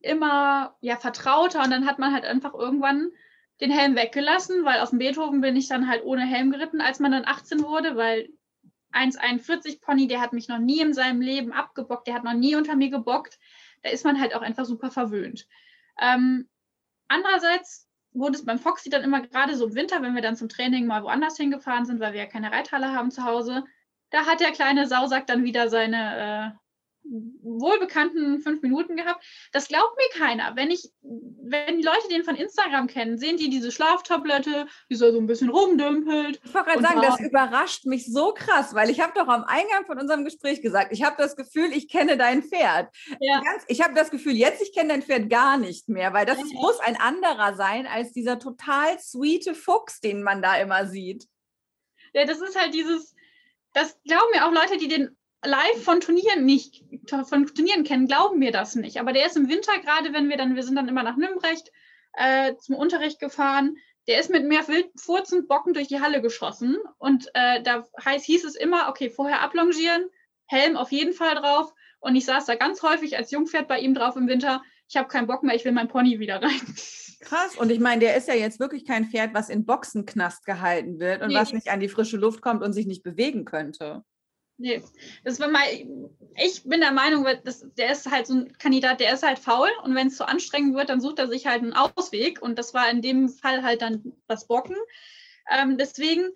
immer ja, vertrauter und dann hat man halt einfach irgendwann den Helm weggelassen, weil auf dem Beethoven bin ich dann halt ohne Helm geritten, als man dann 18 wurde, weil 1,41 Pony, der hat mich noch nie in seinem Leben abgebockt, der hat noch nie unter mir gebockt. Da ist man halt auch einfach super verwöhnt. Ähm, andererseits wurde es beim Foxy dann immer gerade so im Winter, wenn wir dann zum Training mal woanders hingefahren sind, weil wir ja keine Reithalle haben zu Hause, da hat der kleine Sausack dann wieder seine äh, wohlbekannten fünf Minuten gehabt. Das glaubt mir keiner. Wenn ich, wenn die Leute den von Instagram kennen, sehen die diese Schlaftablette, die so ein bisschen rumdümpelt. Ich wollte gerade sagen, das überrascht mich so krass, weil ich habe doch am Eingang von unserem Gespräch gesagt, ich habe das Gefühl, ich kenne dein Pferd. Ja. Ganz, ich habe das Gefühl, jetzt ich kenne dein Pferd gar nicht mehr, weil das ja. muss ein anderer sein als dieser total sweete Fuchs, den man da immer sieht. Ja, das ist halt dieses, das glauben mir auch Leute, die den live von Turnieren nicht, von Turnieren kennen, glauben wir das nicht. Aber der ist im Winter, gerade wenn wir dann, wir sind dann immer nach Nümbrecht äh, zum Unterricht gefahren, der ist mit mehr Wildfurzen Bocken durch die Halle geschossen. Und äh, da heißt, hieß es immer, okay, vorher ablongieren, Helm auf jeden Fall drauf. Und ich saß da ganz häufig als Jungpferd bei ihm drauf im Winter. Ich habe keinen Bock mehr, ich will mein Pony wieder rein. Krass. Und ich meine, der ist ja jetzt wirklich kein Pferd, was in Boxenknast gehalten wird und nee. was nicht an die frische Luft kommt und sich nicht bewegen könnte. Nee, das war mal, ich bin der Meinung, das, der ist halt so ein Kandidat, der ist halt faul und wenn es zu anstrengend wird, dann sucht er sich halt einen Ausweg und das war in dem Fall halt dann das Bocken. Ähm, deswegen,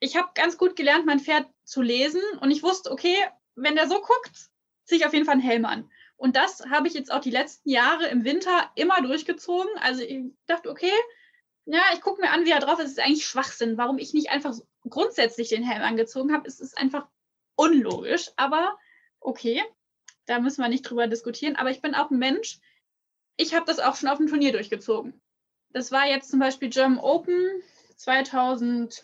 ich habe ganz gut gelernt, mein Pferd zu lesen und ich wusste, okay, wenn der so guckt, ziehe ich auf jeden Fall einen Helm an. Und das habe ich jetzt auch die letzten Jahre im Winter immer durchgezogen. Also ich dachte, okay, ja, ich gucke mir an, wie er drauf ist. Es ist eigentlich Schwachsinn. Warum ich nicht einfach grundsätzlich den Helm angezogen habe, ist es einfach unlogisch, aber okay, da müssen wir nicht drüber diskutieren. Aber ich bin auch ein Mensch, ich habe das auch schon auf dem Turnier durchgezogen. Das war jetzt zum Beispiel German Open 2016,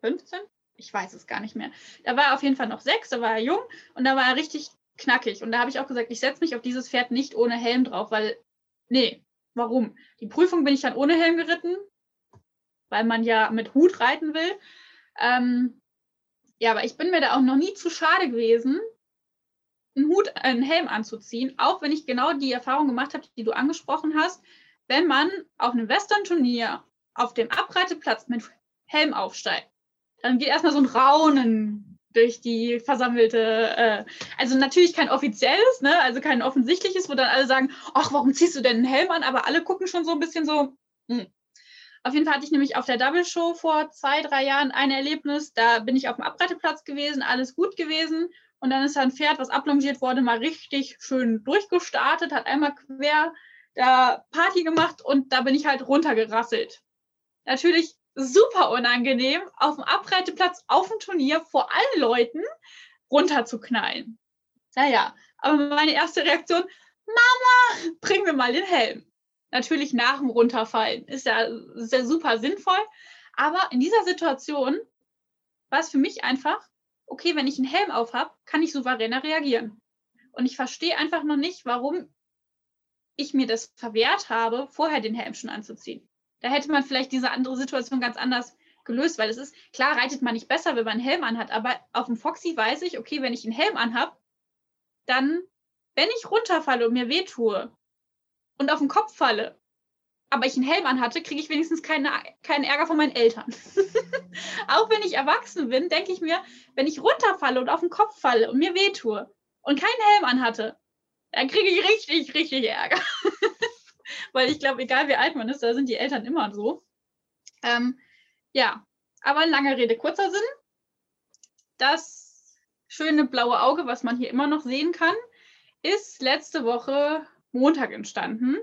15? Ich weiß es gar nicht mehr. Da war er auf jeden Fall noch sechs, da war er jung und da war er richtig knackig. Und da habe ich auch gesagt, ich setze mich auf dieses Pferd nicht ohne Helm drauf, weil, nee, warum? Die Prüfung bin ich dann ohne Helm geritten, weil man ja mit Hut reiten will. Ähm, ja, aber ich bin mir da auch noch nie zu schade gewesen, einen Hut, einen Helm anzuziehen, auch wenn ich genau die Erfahrung gemacht habe, die du angesprochen hast. Wenn man auf einem Western-Turnier auf dem Abreiteplatz mit Helm aufsteigt, dann geht erstmal so ein Raunen durch die versammelte, äh, also natürlich kein offizielles, ne, also kein offensichtliches, wo dann alle sagen, ach, warum ziehst du denn einen Helm an? Aber alle gucken schon so ein bisschen so, hm, auf jeden Fall hatte ich nämlich auf der Double Show vor zwei, drei Jahren ein Erlebnis. Da bin ich auf dem Abreiteplatz gewesen, alles gut gewesen. Und dann ist ein Pferd, was ablongiert wurde, mal richtig schön durchgestartet, hat einmal quer da Party gemacht und da bin ich halt runtergerasselt. Natürlich super unangenehm, auf dem Abreiteplatz auf dem Turnier vor allen Leuten runterzuknallen. Naja, aber meine erste Reaktion, Mama, bring mir mal den Helm natürlich nach dem Runterfallen. Ist ja, ist ja super sinnvoll. Aber in dieser Situation war es für mich einfach, okay, wenn ich einen Helm auf habe, kann ich souveräner reagieren. Und ich verstehe einfach noch nicht, warum ich mir das verwehrt habe, vorher den Helm schon anzuziehen. Da hätte man vielleicht diese andere Situation ganz anders gelöst, weil es ist, klar reitet man nicht besser, wenn man einen Helm anhat, aber auf dem Foxy weiß ich, okay, wenn ich einen Helm anhab, dann, wenn ich runterfalle und mir wehtue, und auf den Kopf falle, aber ich einen Helm anhatte, kriege ich wenigstens keine, keinen Ärger von meinen Eltern. auch wenn ich erwachsen bin, denke ich mir, wenn ich runterfalle und auf den Kopf falle und mir wehtue und keinen Helm anhatte, dann kriege ich richtig, richtig Ärger. Weil ich glaube, egal wie alt man ist, da sind die Eltern immer so. Ähm, ja, aber lange Rede, kurzer Sinn. Das schöne blaue Auge, was man hier immer noch sehen kann, ist letzte Woche Montag entstanden.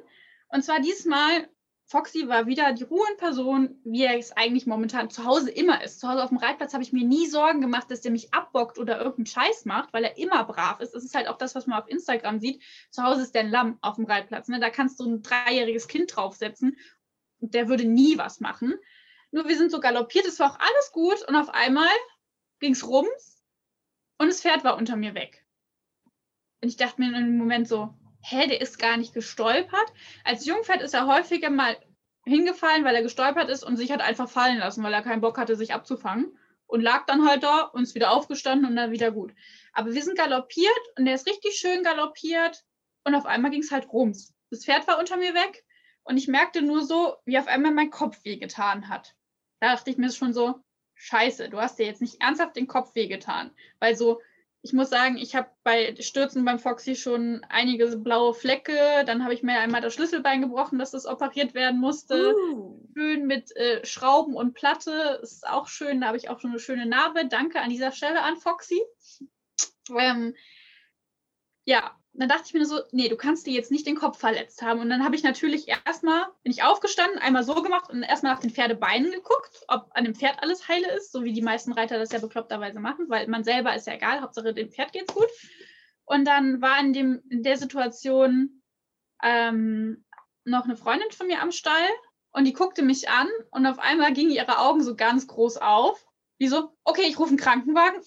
Und zwar diesmal, Foxy war wieder die Ruhe in Person, wie er es eigentlich momentan zu Hause immer ist. Zu Hause auf dem Reitplatz habe ich mir nie Sorgen gemacht, dass der mich abbockt oder irgendeinen Scheiß macht, weil er immer brav ist. Das ist halt auch das, was man auf Instagram sieht. Zu Hause ist der ein Lamm auf dem Reitplatz. Ne? Da kannst du ein dreijähriges Kind draufsetzen der würde nie was machen. Nur wir sind so galoppiert, es war auch alles gut und auf einmal ging es rums und das Pferd war unter mir weg. Und ich dachte mir in einem Moment so, hä, der ist gar nicht gestolpert. Als Jungpferd ist er häufiger mal hingefallen, weil er gestolpert ist und sich hat einfach fallen lassen, weil er keinen Bock hatte, sich abzufangen. Und lag dann halt da und ist wieder aufgestanden und dann wieder gut. Aber wir sind galoppiert und der ist richtig schön galoppiert und auf einmal ging es halt rums. Das Pferd war unter mir weg und ich merkte nur so, wie auf einmal mein Kopf wehgetan hat. Da dachte ich mir schon so, scheiße, du hast dir jetzt nicht ernsthaft den Kopf wehgetan. Weil so ich muss sagen, ich habe bei Stürzen beim Foxy schon einige blaue Flecke. Dann habe ich mir einmal das Schlüsselbein gebrochen, dass das operiert werden musste. Uh. Schön mit äh, Schrauben und Platte. Ist auch schön. Da habe ich auch schon eine schöne Narbe. Danke an dieser Stelle an Foxy. Ähm, ja, dann dachte ich mir so, nee, du kannst dir jetzt nicht den Kopf verletzt haben. Und dann habe ich natürlich erstmal, bin ich aufgestanden, einmal so gemacht und erstmal nach den Pferdebeinen geguckt, ob an dem Pferd alles heile ist, so wie die meisten Reiter das ja bekloppterweise machen, weil man selber ist ja egal, Hauptsache dem Pferd geht's gut. Und dann war in, dem, in der Situation ähm, noch eine Freundin von mir am Stall und die guckte mich an und auf einmal gingen ihre Augen so ganz groß auf. Wie so, okay, ich rufe einen Krankenwagen.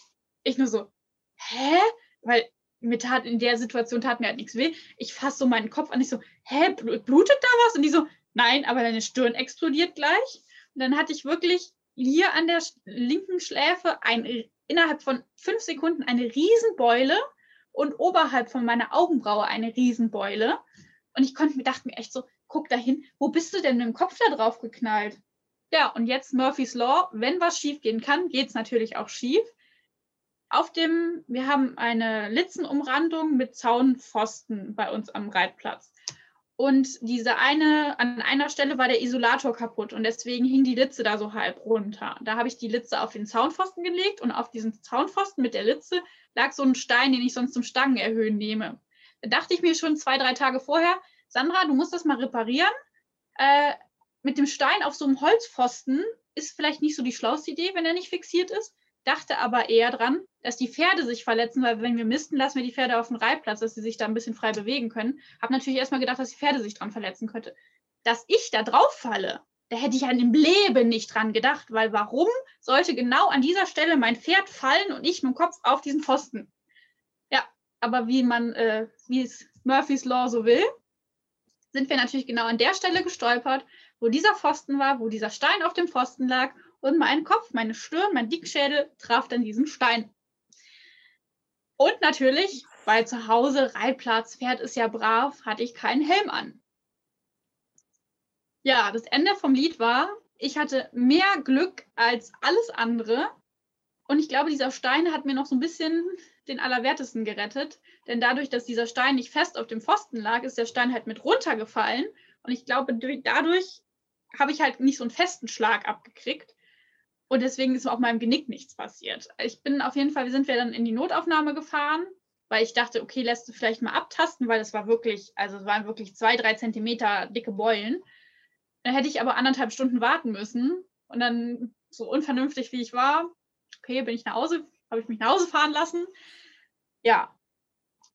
Ich nur so, hä? Weil mir tat in der Situation tat mir halt nichts weh. Ich fasse so meinen Kopf an, ich so, hä, blutet da was? Und die so, nein, aber deine Stirn explodiert gleich. Und dann hatte ich wirklich hier an der linken Schläfe ein, innerhalb von fünf Sekunden eine Riesenbeule und oberhalb von meiner Augenbraue eine Riesenbeule. Und ich konnte mir, dachte mir echt so, guck dahin, wo bist du denn mit dem Kopf da drauf geknallt? Ja, und jetzt Murphy's Law, wenn was schief gehen kann, geht es natürlich auch schief. Auf dem, wir haben eine Litzenumrandung mit Zaunpfosten bei uns am Reitplatz. Und diese eine, an einer Stelle war der Isolator kaputt und deswegen hing die Litze da so halb runter. Da habe ich die Litze auf den Zaunpfosten gelegt und auf diesen Zaunpfosten mit der Litze lag so ein Stein, den ich sonst zum Stangenerhöhen nehme. Da dachte ich mir schon zwei, drei Tage vorher, Sandra, du musst das mal reparieren. Äh, mit dem Stein auf so einem Holzpfosten ist vielleicht nicht so die schlauste Idee, wenn er nicht fixiert ist dachte aber eher dran, dass die Pferde sich verletzen, weil wenn wir misten, lassen wir die Pferde auf dem Reitplatz, dass sie sich da ein bisschen frei bewegen können. Habe natürlich erstmal gedacht, dass die Pferde sich dran verletzen könnte. Dass ich da drauf falle, da hätte ich an dem Leben nicht dran gedacht, weil warum sollte genau an dieser Stelle mein Pferd fallen und ich mit dem Kopf auf diesen Pfosten? Ja, aber wie man, äh, wie es Murphy's Law so will, sind wir natürlich genau an der Stelle gestolpert, wo dieser Pfosten war, wo dieser Stein auf dem Pfosten lag und mein Kopf, meine Stirn, mein Dickschädel traf dann diesen Stein. Und natürlich, weil zu Hause Reitplatz, Pferd ist ja brav, hatte ich keinen Helm an. Ja, das Ende vom Lied war, ich hatte mehr Glück als alles andere. Und ich glaube, dieser Stein hat mir noch so ein bisschen den Allerwertesten gerettet. Denn dadurch, dass dieser Stein nicht fest auf dem Pfosten lag, ist der Stein halt mit runtergefallen. Und ich glaube, dadurch habe ich halt nicht so einen festen Schlag abgekriegt. Und deswegen ist auf meinem Genick nichts passiert. Ich bin auf jeden Fall, sind wir dann in die Notaufnahme gefahren, weil ich dachte, okay, lässt du vielleicht mal abtasten, weil es war wirklich, also es waren wirklich zwei, drei Zentimeter dicke Beulen. Dann hätte ich aber anderthalb Stunden warten müssen. Und dann, so unvernünftig wie ich war, okay, bin ich nach Hause, habe ich mich nach Hause fahren lassen. Ja.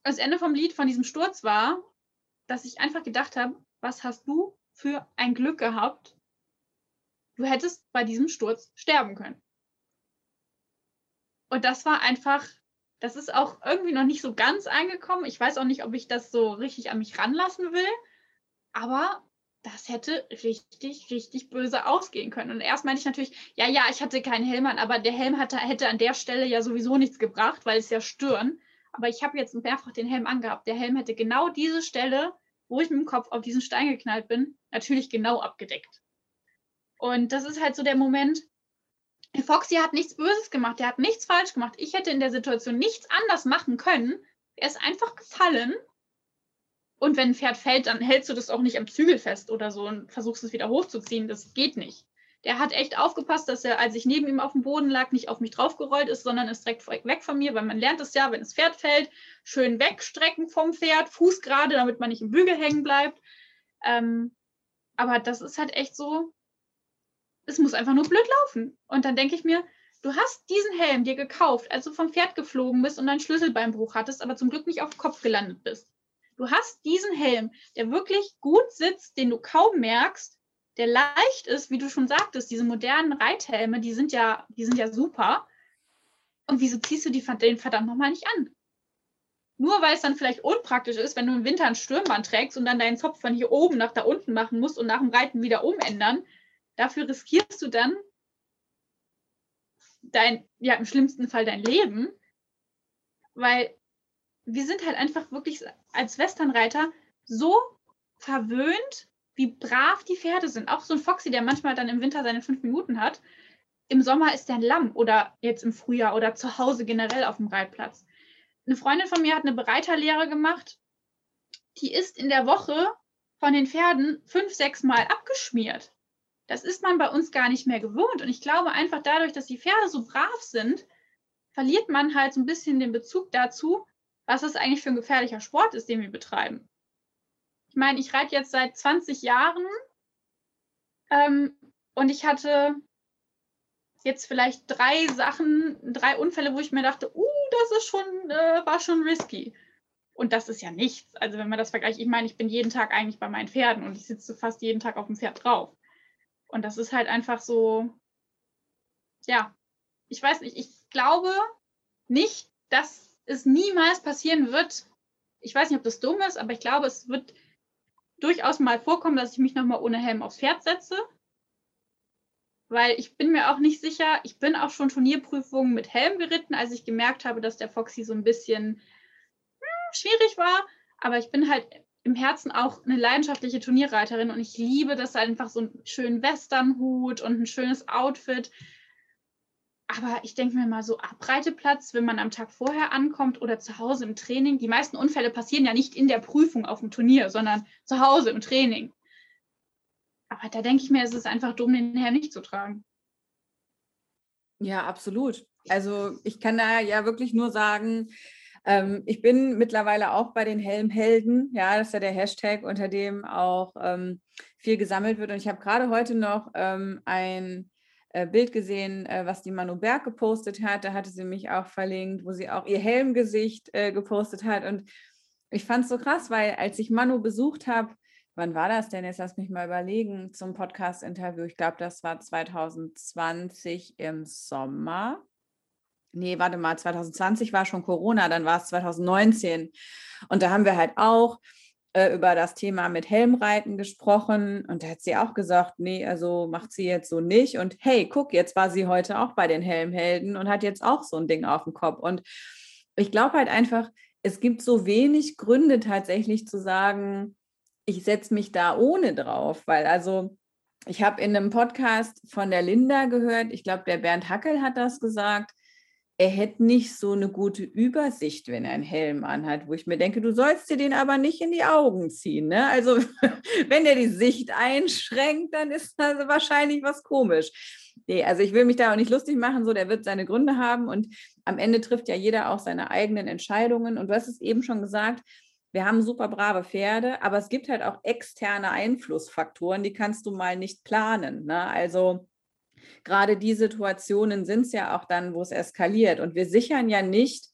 Das Ende vom Lied von diesem Sturz war, dass ich einfach gedacht habe, was hast du für ein Glück gehabt, du hättest bei diesem Sturz sterben können. Und das war einfach, das ist auch irgendwie noch nicht so ganz angekommen. Ich weiß auch nicht, ob ich das so richtig an mich ranlassen will, aber das hätte richtig, richtig böse ausgehen können. Und erst meinte ich natürlich, ja, ja, ich hatte keinen Helm an, aber der Helm hatte, hätte an der Stelle ja sowieso nichts gebracht, weil es ja Stirn. Aber ich habe jetzt mehrfach den Helm angehabt. Der Helm hätte genau diese Stelle, wo ich mit dem Kopf auf diesen Stein geknallt bin, natürlich genau abgedeckt. Und das ist halt so der Moment, Foxy hat nichts Böses gemacht, der hat nichts falsch gemacht. Ich hätte in der Situation nichts anders machen können. Er ist einfach gefallen. Und wenn ein Pferd fällt, dann hältst du das auch nicht am Zügel fest oder so und versuchst es wieder hochzuziehen. Das geht nicht. Der hat echt aufgepasst, dass er, als ich neben ihm auf dem Boden lag, nicht auf mich draufgerollt ist, sondern ist direkt weg von mir, weil man lernt es ja, wenn das Pferd fällt, schön wegstrecken vom Pferd, Fuß gerade, damit man nicht im Bügel hängen bleibt. Ähm, aber das ist halt echt so, es muss einfach nur blöd laufen. Und dann denke ich mir, du hast diesen Helm dir gekauft, als du vom Pferd geflogen bist und deinen Schlüsselbeinbruch hattest, aber zum Glück nicht auf dem Kopf gelandet bist. Du hast diesen Helm, der wirklich gut sitzt, den du kaum merkst, der leicht ist, wie du schon sagtest, diese modernen Reithelme, die sind ja, die sind ja super. Und wieso ziehst du die, den verdammt nochmal nicht an? Nur weil es dann vielleicht unpraktisch ist, wenn du im Winter ein Stirnband trägst und dann deinen Zopf von hier oben nach da unten machen musst und nach dem Reiten wieder umändern, Dafür riskierst du dann dein, ja, im schlimmsten Fall dein Leben, weil wir sind halt einfach wirklich als Westernreiter so verwöhnt, wie brav die Pferde sind. Auch so ein Foxy, der manchmal dann im Winter seine fünf Minuten hat. Im Sommer ist der ein Lamm oder jetzt im Frühjahr oder zu Hause generell auf dem Reitplatz. Eine Freundin von mir hat eine Bereiterlehre gemacht. Die ist in der Woche von den Pferden fünf, sechs Mal abgeschmiert. Das ist man bei uns gar nicht mehr gewohnt. Und ich glaube einfach dadurch, dass die Pferde so brav sind, verliert man halt so ein bisschen den Bezug dazu, was es eigentlich für ein gefährlicher Sport ist, den wir betreiben. Ich meine, ich reite jetzt seit 20 Jahren ähm, und ich hatte jetzt vielleicht drei Sachen, drei Unfälle, wo ich mir dachte, uh, das ist schon, äh, war schon risky. Und das ist ja nichts. Also wenn man das vergleicht, ich meine, ich bin jeden Tag eigentlich bei meinen Pferden und ich sitze fast jeden Tag auf dem Pferd drauf. Und das ist halt einfach so, ja, ich weiß nicht, ich glaube nicht, dass es niemals passieren wird. Ich weiß nicht, ob das dumm ist, aber ich glaube, es wird durchaus mal vorkommen, dass ich mich nochmal ohne Helm aufs Pferd setze. Weil ich bin mir auch nicht sicher, ich bin auch schon Turnierprüfungen mit Helm geritten, als ich gemerkt habe, dass der Foxy so ein bisschen hm, schwierig war. Aber ich bin halt im Herzen auch eine leidenschaftliche Turnierreiterin und ich liebe das einfach so einen schönen Westernhut und ein schönes Outfit. Aber ich denke mir mal so, Abreiteplatz, wenn man am Tag vorher ankommt oder zu Hause im Training. Die meisten Unfälle passieren ja nicht in der Prüfung auf dem Turnier, sondern zu Hause im Training. Aber da denke ich mir, es ist einfach dumm, den Helm nicht zu tragen. Ja, absolut. Also ich kann da ja wirklich nur sagen, ähm, ich bin mittlerweile auch bei den Helmhelden. Ja, das ist ja der Hashtag, unter dem auch ähm, viel gesammelt wird. Und ich habe gerade heute noch ähm, ein äh, Bild gesehen, äh, was die Manu Berg gepostet hat. Da hatte sie mich auch verlinkt, wo sie auch ihr Helmgesicht äh, gepostet hat. Und ich fand es so krass, weil als ich Manu besucht habe, wann war das denn? Jetzt lass mich mal überlegen zum Podcast-Interview. Ich glaube, das war 2020 im Sommer. Nee, warte mal, 2020 war schon Corona, dann war es 2019. Und da haben wir halt auch äh, über das Thema mit Helmreiten gesprochen und da hat sie auch gesagt, nee, also macht sie jetzt so nicht. Und hey, guck, jetzt war sie heute auch bei den Helmhelden und hat jetzt auch so ein Ding auf dem Kopf. Und ich glaube halt einfach, es gibt so wenig Gründe tatsächlich zu sagen, ich setze mich da ohne drauf, weil also ich habe in einem Podcast von der Linda gehört, ich glaube, der Bernd Hackel hat das gesagt, er hätte nicht so eine gute Übersicht, wenn er einen Helm anhat, wo ich mir denke, du sollst dir den aber nicht in die Augen ziehen. Ne? Also wenn er die Sicht einschränkt, dann ist das wahrscheinlich was komisch. Nee, also ich will mich da auch nicht lustig machen, so der wird seine Gründe haben und am Ende trifft ja jeder auch seine eigenen Entscheidungen. Und du hast es eben schon gesagt, wir haben super brave Pferde, aber es gibt halt auch externe Einflussfaktoren, die kannst du mal nicht planen. Ne? Also gerade die Situationen sind es ja auch dann, wo es eskaliert. Und wir sichern ja nicht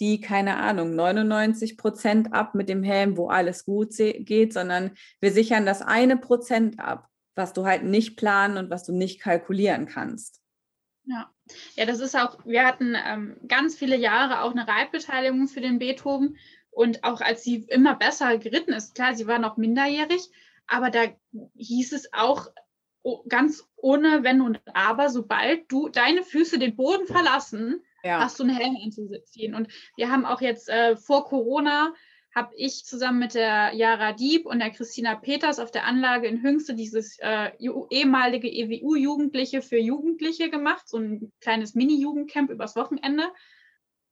die, keine Ahnung, 99 Prozent ab mit dem Helm, wo alles gut geht, sondern wir sichern das eine Prozent ab, was du halt nicht planen und was du nicht kalkulieren kannst. Ja, ja, das ist auch, wir hatten ähm, ganz viele Jahre auch eine Reitbeteiligung für den Beethoven und auch als sie immer besser geritten ist, klar, sie war noch minderjährig, aber da hieß es auch, ganz ohne Wenn und Aber, sobald du deine Füße den Boden verlassen, ja. hast du einen Helm anzuziehen. Und wir haben auch jetzt äh, vor Corona, habe ich zusammen mit der Jara Dieb und der Christina Peters auf der Anlage in Hüngste dieses äh, ehemalige EWU-Jugendliche für Jugendliche gemacht, so ein kleines Mini-Jugendcamp übers Wochenende.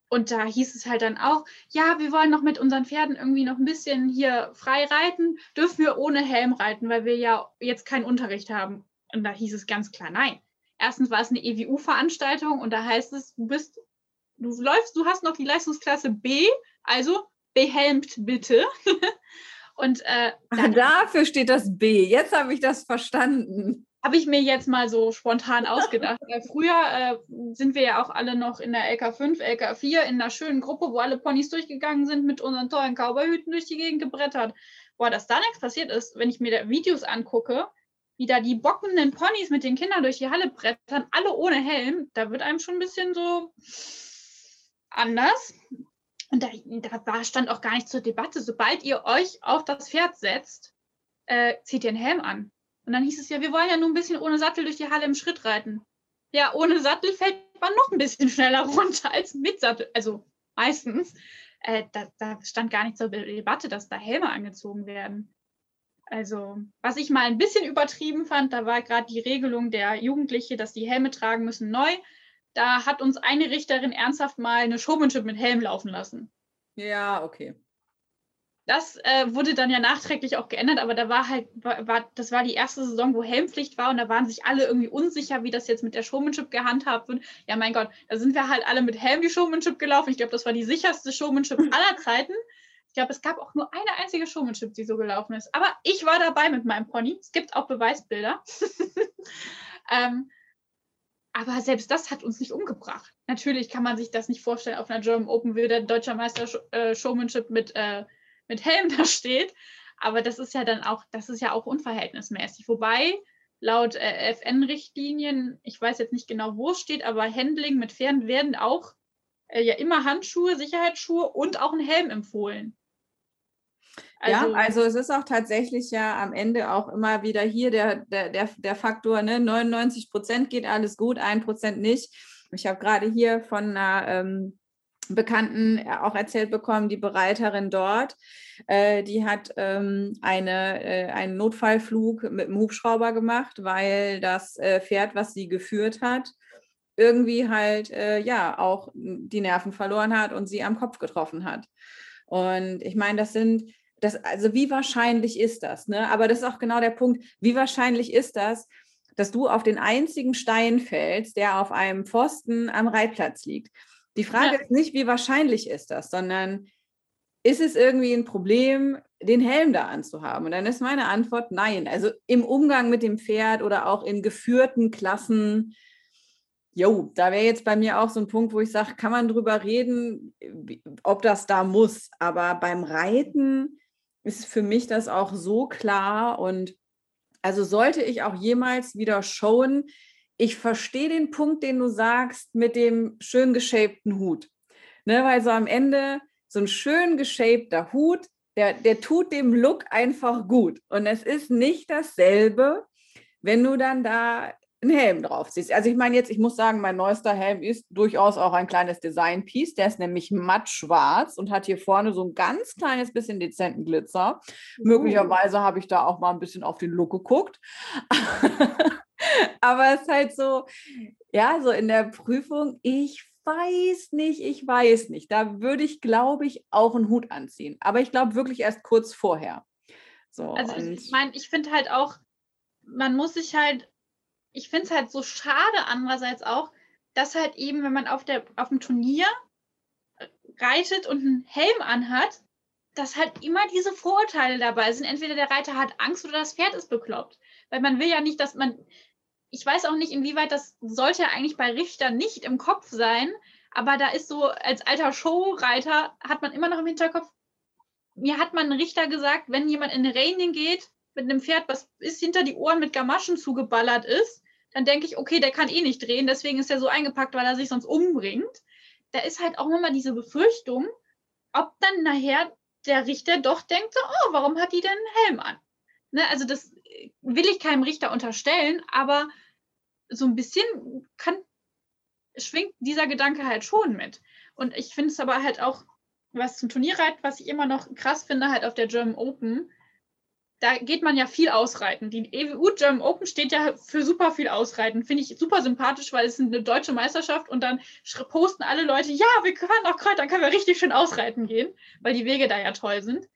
Und da hieß es halt dann auch, ja, wir wollen noch mit unseren Pferden irgendwie noch ein bisschen hier frei reiten, dürfen wir ohne Helm reiten, weil wir ja jetzt keinen Unterricht haben. Und da hieß es ganz klar, nein. Erstens war es eine EWU-Veranstaltung und da heißt es, du bist, du läufst, du hast noch die Leistungsklasse B, also behelmt bitte. und äh, Ach, dafür steht das B. Jetzt habe ich das verstanden habe ich mir jetzt mal so spontan ausgedacht. Weil früher äh, sind wir ja auch alle noch in der LK5, LK4 in einer schönen Gruppe, wo alle Ponys durchgegangen sind, mit unseren tollen Cowboyhüten durch die Gegend gebrettert. Boah, dass da nichts passiert ist, wenn ich mir da Videos angucke, wie da die bockenden Ponys mit den Kindern durch die Halle brettern, alle ohne Helm, da wird einem schon ein bisschen so anders. Und da, da stand auch gar nicht zur Debatte. Sobald ihr euch auf das Pferd setzt, äh, zieht ihr einen Helm an. Und dann hieß es ja, wir wollen ja nur ein bisschen ohne Sattel durch die Halle im Schritt reiten. Ja, ohne Sattel fällt man noch ein bisschen schneller runter als mit Sattel. Also meistens. Äh, da, da, stand gar nicht zur Debatte, dass da Helme angezogen werden. Also, was ich mal ein bisschen übertrieben fand, da war gerade die Regelung der Jugendliche, dass die Helme tragen müssen, neu. Da hat uns eine Richterin ernsthaft mal eine Showmanship mit Helm laufen lassen. Ja, okay. Das äh, wurde dann ja nachträglich auch geändert, aber da war halt, war, war, das war die erste Saison, wo Helmpflicht war und da waren sich alle irgendwie unsicher, wie das jetzt mit der Showmanship gehandhabt wird. Ja, mein Gott, da sind wir halt alle mit Helm die Showmanship gelaufen. Ich glaube, das war die sicherste Showmanship aller Zeiten. Ich glaube, es gab auch nur eine einzige Showmanship, die so gelaufen ist. Aber ich war dabei mit meinem Pony. Es gibt auch Beweisbilder. ähm, aber selbst das hat uns nicht umgebracht. Natürlich kann man sich das nicht vorstellen. Auf einer German Open würde deutscher Meister äh, Showmanship mit äh, mit Helm da steht. Aber das ist ja dann auch, das ist ja auch unverhältnismäßig. Wobei laut äh, FN-Richtlinien, ich weiß jetzt nicht genau, wo es steht, aber Handling mit Pferden werden auch äh, ja immer Handschuhe, Sicherheitsschuhe und auch ein Helm empfohlen. Also, ja, also es ist auch tatsächlich ja am Ende auch immer wieder hier der, der, der, der Faktor, ne? 99 Prozent geht alles gut, ein Prozent nicht. Ich habe gerade hier von einer ähm, Bekannten auch erzählt bekommen, die Bereiterin dort, äh, die hat ähm, eine, äh, einen Notfallflug mit dem Hubschrauber gemacht, weil das äh, Pferd, was sie geführt hat, irgendwie halt äh, ja auch die Nerven verloren hat und sie am Kopf getroffen hat. Und ich meine, das sind, das, also wie wahrscheinlich ist das? Ne? Aber das ist auch genau der Punkt, wie wahrscheinlich ist das, dass du auf den einzigen Stein fällst, der auf einem Pfosten am Reitplatz liegt. Die Frage ja. ist nicht, wie wahrscheinlich ist das, sondern ist es irgendwie ein Problem, den Helm da anzuhaben? Und dann ist meine Antwort nein. Also im Umgang mit dem Pferd oder auch in geführten Klassen, jo, da wäre jetzt bei mir auch so ein Punkt, wo ich sage, kann man drüber reden, ob das da muss. Aber beim Reiten ist für mich das auch so klar und also sollte ich auch jemals wieder showen, ich verstehe den Punkt, den du sagst mit dem schön geshapten Hut. Ne, weil so am Ende so ein schön geshapter Hut, der, der tut dem Look einfach gut. Und es ist nicht dasselbe, wenn du dann da einen Helm drauf siehst. Also ich meine jetzt, ich muss sagen, mein neuester Helm ist durchaus auch ein kleines Design-Piece. Der ist nämlich matt schwarz und hat hier vorne so ein ganz kleines bisschen dezenten Glitzer. Uh. Möglicherweise habe ich da auch mal ein bisschen auf den Look geguckt. Aber es ist halt so, ja, so in der Prüfung, ich weiß nicht, ich weiß nicht. Da würde ich, glaube ich, auch einen Hut anziehen. Aber ich glaube wirklich erst kurz vorher. So, also ich meine, ich finde halt auch, man muss sich halt, ich finde es halt so schade andererseits auch, dass halt eben, wenn man auf, der, auf dem Turnier äh, reitet und einen Helm anhat, dass halt immer diese Vorurteile dabei sind. Entweder der Reiter hat Angst oder das Pferd ist bekloppt. Weil man will ja nicht, dass man, ich weiß auch nicht, inwieweit das sollte eigentlich bei Richter nicht im Kopf sein, aber da ist so, als alter Showreiter hat man immer noch im Hinterkopf, mir hat man ein Richter gesagt, wenn jemand in Reining geht mit einem Pferd, was ist hinter die Ohren mit Gamaschen zugeballert ist, dann denke ich, okay, der kann eh nicht drehen, deswegen ist er so eingepackt, weil er sich sonst umbringt. Da ist halt auch immer diese Befürchtung, ob dann nachher der Richter doch denkt, so, oh, warum hat die denn einen Helm an? Ne, also das will ich keinem Richter unterstellen, aber so ein bisschen kann, schwingt dieser Gedanke halt schon mit. Und ich finde es aber halt auch, was zum Turnierreit, was ich immer noch krass finde, halt auf der German Open, da geht man ja viel ausreiten. Die EWU German Open steht ja für super viel ausreiten. Finde ich super sympathisch, weil es eine deutsche Meisterschaft und dann posten alle Leute, ja, wir können nach Kreuz, dann können wir richtig schön ausreiten gehen, weil die Wege da ja toll sind.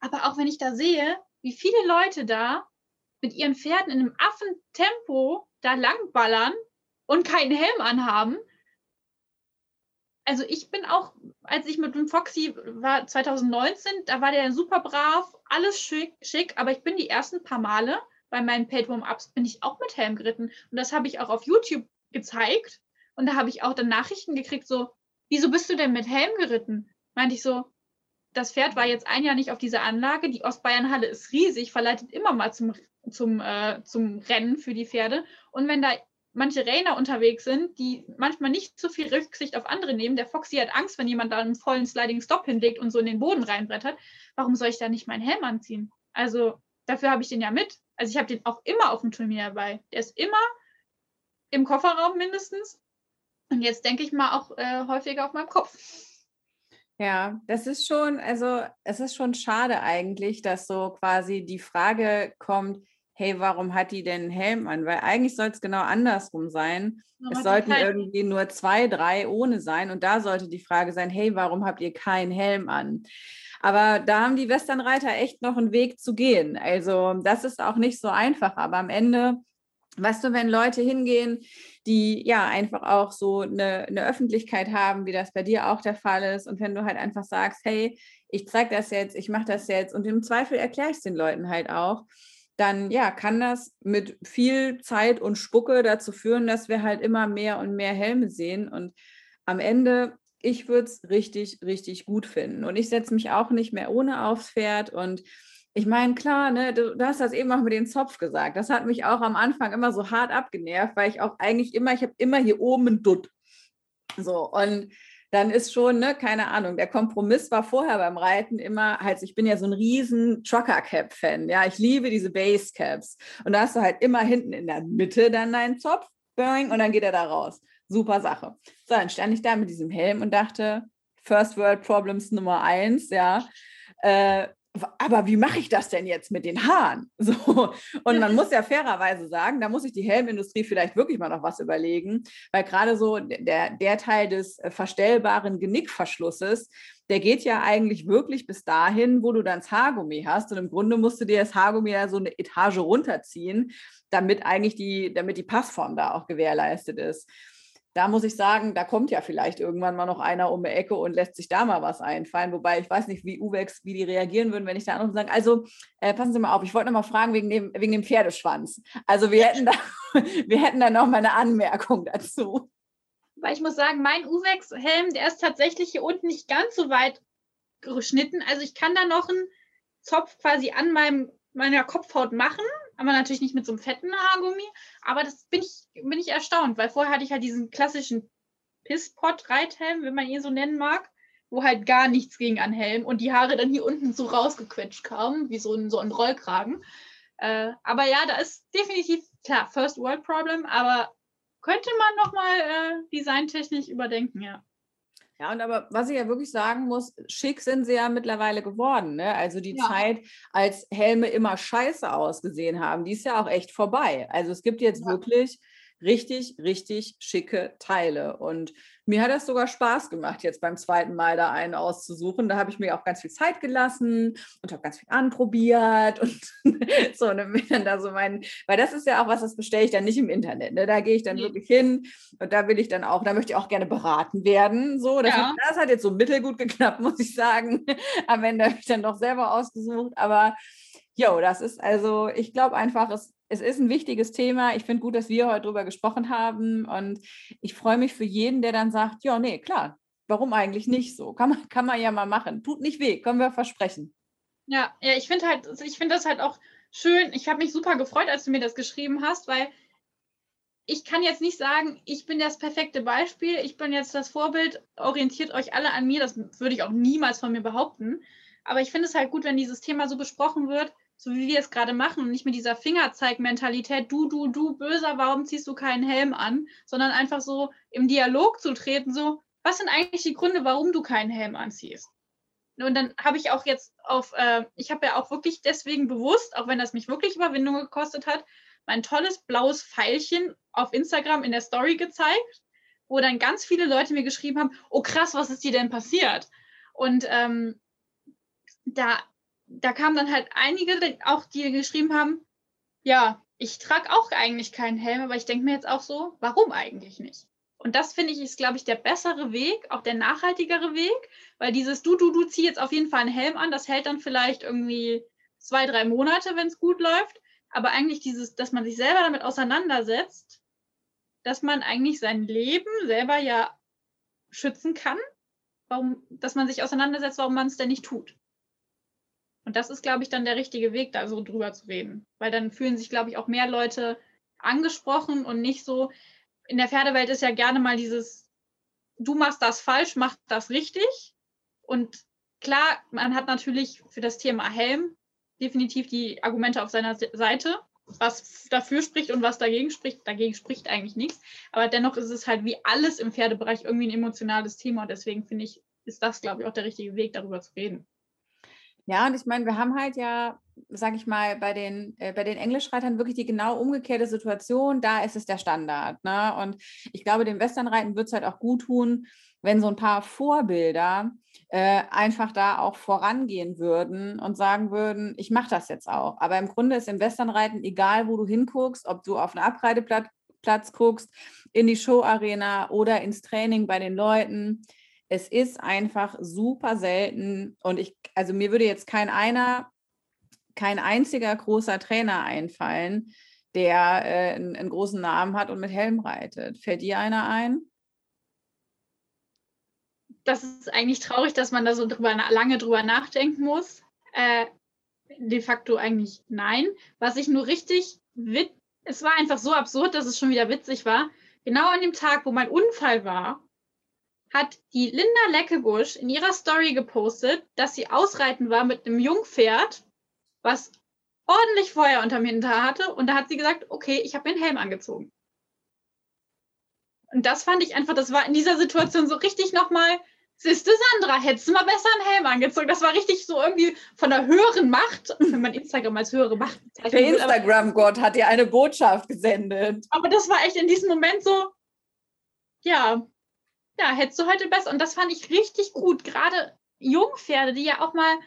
Aber auch wenn ich da sehe, wie viele Leute da mit ihren Pferden in einem Affentempo da langballern und keinen Helm anhaben. Also ich bin auch, als ich mit dem Foxy war 2019, da war der super brav, alles schick, schick, aber ich bin die ersten paar Male bei meinen Paid-Warm-Ups bin ich auch mit Helm geritten. Und das habe ich auch auf YouTube gezeigt. Und da habe ich auch dann Nachrichten gekriegt, so, wieso bist du denn mit Helm geritten? Meinte ich so, das Pferd war jetzt ein Jahr nicht auf dieser Anlage. Die Ostbayernhalle ist riesig, verleitet immer mal zum zum, äh, zum Rennen für die Pferde. Und wenn da manche Rainer unterwegs sind, die manchmal nicht so viel Rücksicht auf andere nehmen, der Foxy hat Angst, wenn jemand da einen vollen Sliding Stop hinlegt und so in den Boden reinbrettert, warum soll ich da nicht meinen Helm anziehen? Also dafür habe ich den ja mit. Also ich habe den auch immer auf dem Turnier dabei. Der ist immer im Kofferraum mindestens. Und jetzt denke ich mal auch äh, häufiger auf meinem Kopf. Ja, das ist schon, also es ist schon schade eigentlich, dass so quasi die Frage kommt, hey, warum hat die denn einen Helm an? Weil eigentlich soll es genau andersrum sein. Ja, es sollten halt irgendwie nur zwei, drei ohne sein. Und da sollte die Frage sein, hey, warum habt ihr keinen Helm an? Aber da haben die Westernreiter echt noch einen Weg zu gehen. Also das ist auch nicht so einfach. Aber am Ende, weißt du, wenn Leute hingehen, die ja einfach auch so eine, eine Öffentlichkeit haben, wie das bei dir auch der Fall ist. Und wenn du halt einfach sagst, hey, ich zeige das jetzt, ich mache das jetzt und im Zweifel erkläre ich es den Leuten halt auch, dann ja, kann das mit viel Zeit und Spucke dazu führen, dass wir halt immer mehr und mehr Helme sehen. Und am Ende, ich würde es richtig, richtig gut finden. Und ich setze mich auch nicht mehr ohne aufs Pferd. Und ich meine, klar, ne, du, du, hast das eben auch mit dem Zopf gesagt. Das hat mich auch am Anfang immer so hart abgenervt, weil ich auch eigentlich immer, ich habe immer hier oben einen Dutt. So, und dann ist schon, ne, keine Ahnung, der Kompromiss war vorher beim Reiten immer, halt, ich bin ja so ein riesen Trucker-Cap-Fan, ja, ich liebe diese Base-Caps. Und da hast du halt immer hinten in der Mitte dann deinen Zopf, boing, und dann geht er da raus. Super Sache. So, dann stand ich da mit diesem Helm und dachte, First World Problems Nummer eins, ja. Äh, aber wie mache ich das denn jetzt mit den Haaren? So. Und man muss ja fairerweise sagen, da muss sich die Helmindustrie vielleicht wirklich mal noch was überlegen, weil gerade so der, der Teil des äh, verstellbaren Genickverschlusses, der geht ja eigentlich wirklich bis dahin, wo du dann das Haargummi hast. Und im Grunde musst du dir das Haargummi ja so eine Etage runterziehen, damit eigentlich die, damit die Passform da auch gewährleistet ist da muss ich sagen, da kommt ja vielleicht irgendwann mal noch einer um die Ecke und lässt sich da mal was einfallen. Wobei ich weiß nicht, wie Uwex, wie die reagieren würden, wenn ich da anrufe und sage, also äh, passen Sie mal auf, ich wollte noch mal fragen wegen dem, wegen dem Pferdeschwanz. Also wir hätten da, wir hätten da noch mal eine Anmerkung dazu. Weil ich muss sagen, mein Uwex-Helm, der ist tatsächlich hier unten nicht ganz so weit geschnitten. Also ich kann da noch einen Zopf quasi an meinem, meiner Kopfhaut machen, aber natürlich nicht mit so einem fetten Haargummi. Aber das bin ich, bin ich erstaunt, weil vorher hatte ich halt diesen klassischen Pisspot-Reithelm, wenn man ihn so nennen mag, wo halt gar nichts ging an Helm und die Haare dann hier unten so rausgequetscht kamen, wie so ein, so ein Rollkragen. Äh, aber ja, da ist definitiv, klar, First World Problem, aber könnte man nochmal äh, designtechnisch überdenken, ja. Ja, und aber was ich ja wirklich sagen muss, schick sind sie ja mittlerweile geworden. Ne? Also die ja. Zeit, als Helme immer scheiße ausgesehen haben, die ist ja auch echt vorbei. Also es gibt jetzt ja. wirklich richtig, richtig schicke Teile. Und mir hat das sogar Spaß gemacht, jetzt beim zweiten Mal da einen auszusuchen. Da habe ich mir auch ganz viel Zeit gelassen und habe ganz viel anprobiert und so, ne, dann da so meinen, weil das ist ja auch was, das bestelle ich dann nicht im Internet. Ne? Da gehe ich dann mhm. wirklich hin und da will ich dann auch, da möchte ich auch gerne beraten werden. So, das, ja. hat, das hat jetzt so mittelgut geklappt, muss ich sagen. Am Ende habe ich dann doch selber ausgesucht, aber Jo, das ist also, ich glaube einfach, es es ist ein wichtiges Thema. Ich finde gut, dass wir heute darüber gesprochen haben. Und ich freue mich für jeden, der dann sagt, ja, nee, klar, warum eigentlich nicht so? Kann man, kann man ja mal machen. Tut nicht weh, können wir versprechen. Ja, ja, ich finde halt, ich finde das halt auch schön. Ich habe mich super gefreut, als du mir das geschrieben hast, weil ich kann jetzt nicht sagen, ich bin das perfekte Beispiel, ich bin jetzt das Vorbild, orientiert euch alle an mir. Das würde ich auch niemals von mir behaupten. Aber ich finde es halt gut, wenn dieses Thema so besprochen wird so wie wir es gerade machen und nicht mit dieser Fingerzeig-Mentalität, du, du, du, böser, warum ziehst du keinen Helm an, sondern einfach so im Dialog zu treten, so, was sind eigentlich die Gründe, warum du keinen Helm anziehst? Und dann habe ich auch jetzt auf, äh, ich habe ja auch wirklich deswegen bewusst, auch wenn das mich wirklich Überwindung gekostet hat, mein tolles blaues Pfeilchen auf Instagram in der Story gezeigt, wo dann ganz viele Leute mir geschrieben haben, oh krass, was ist dir denn passiert? Und ähm, da da kamen dann halt einige, auch die geschrieben haben, ja, ich trage auch eigentlich keinen Helm, aber ich denke mir jetzt auch so, warum eigentlich nicht? Und das finde ich ist, glaube ich, der bessere Weg, auch der nachhaltigere Weg, weil dieses du, du, du zieh jetzt auf jeden Fall einen Helm an, das hält dann vielleicht irgendwie zwei, drei Monate, wenn es gut läuft. Aber eigentlich dieses, dass man sich selber damit auseinandersetzt, dass man eigentlich sein Leben selber ja schützen kann, warum, dass man sich auseinandersetzt, warum man es denn nicht tut. Und das ist, glaube ich, dann der richtige Weg, da so drüber zu reden. Weil dann fühlen sich, glaube ich, auch mehr Leute angesprochen und nicht so. In der Pferdewelt ist ja gerne mal dieses, du machst das falsch, mach das richtig. Und klar, man hat natürlich für das Thema Helm definitiv die Argumente auf seiner Seite, was dafür spricht und was dagegen spricht. Dagegen spricht eigentlich nichts. Aber dennoch ist es halt wie alles im Pferdebereich irgendwie ein emotionales Thema. Und deswegen finde ich, ist das, glaube ich, auch der richtige Weg, darüber zu reden. Ja, und ich meine, wir haben halt ja, sag ich mal, bei den, äh, bei den Englischreitern wirklich die genau umgekehrte Situation. Da ist es der Standard. Ne? Und ich glaube, dem Westernreiten wird es halt auch gut tun, wenn so ein paar Vorbilder äh, einfach da auch vorangehen würden und sagen würden, ich mache das jetzt auch. Aber im Grunde ist im Westernreiten, egal wo du hinguckst, ob du auf einen Abreiteplatz guckst, in die Showarena oder ins Training bei den Leuten, es ist einfach super selten und ich, also mir würde jetzt kein einer, kein einziger großer Trainer einfallen, der äh, einen, einen, großen Namen hat und mit Helm reitet. Fällt dir einer ein? Das ist eigentlich traurig, dass man da so drüber, lange drüber nachdenken muss. Äh, de facto eigentlich nein. Was ich nur richtig es war einfach so absurd, dass es schon wieder witzig war. Genau an dem Tag, wo mein Unfall war, hat die Linda Leckebusch in ihrer Story gepostet, dass sie ausreiten war mit einem Jungpferd, was ordentlich Feuer unterm Hinter hatte. Und da hat sie gesagt, okay, ich habe mir einen Helm angezogen. Und das fand ich einfach, das war in dieser Situation so richtig nochmal, siehste Sandra, hättest du mal besser einen Helm angezogen. Das war richtig so irgendwie von der höheren Macht, wenn man Instagram als höhere Macht bezeichnet. Der Instagram-Gott hat dir eine Botschaft gesendet. Aber das war echt in diesem Moment so, ja, ja, hättest du heute besser. Und das fand ich richtig gut. Gerade Jungpferde, die ja auch mal,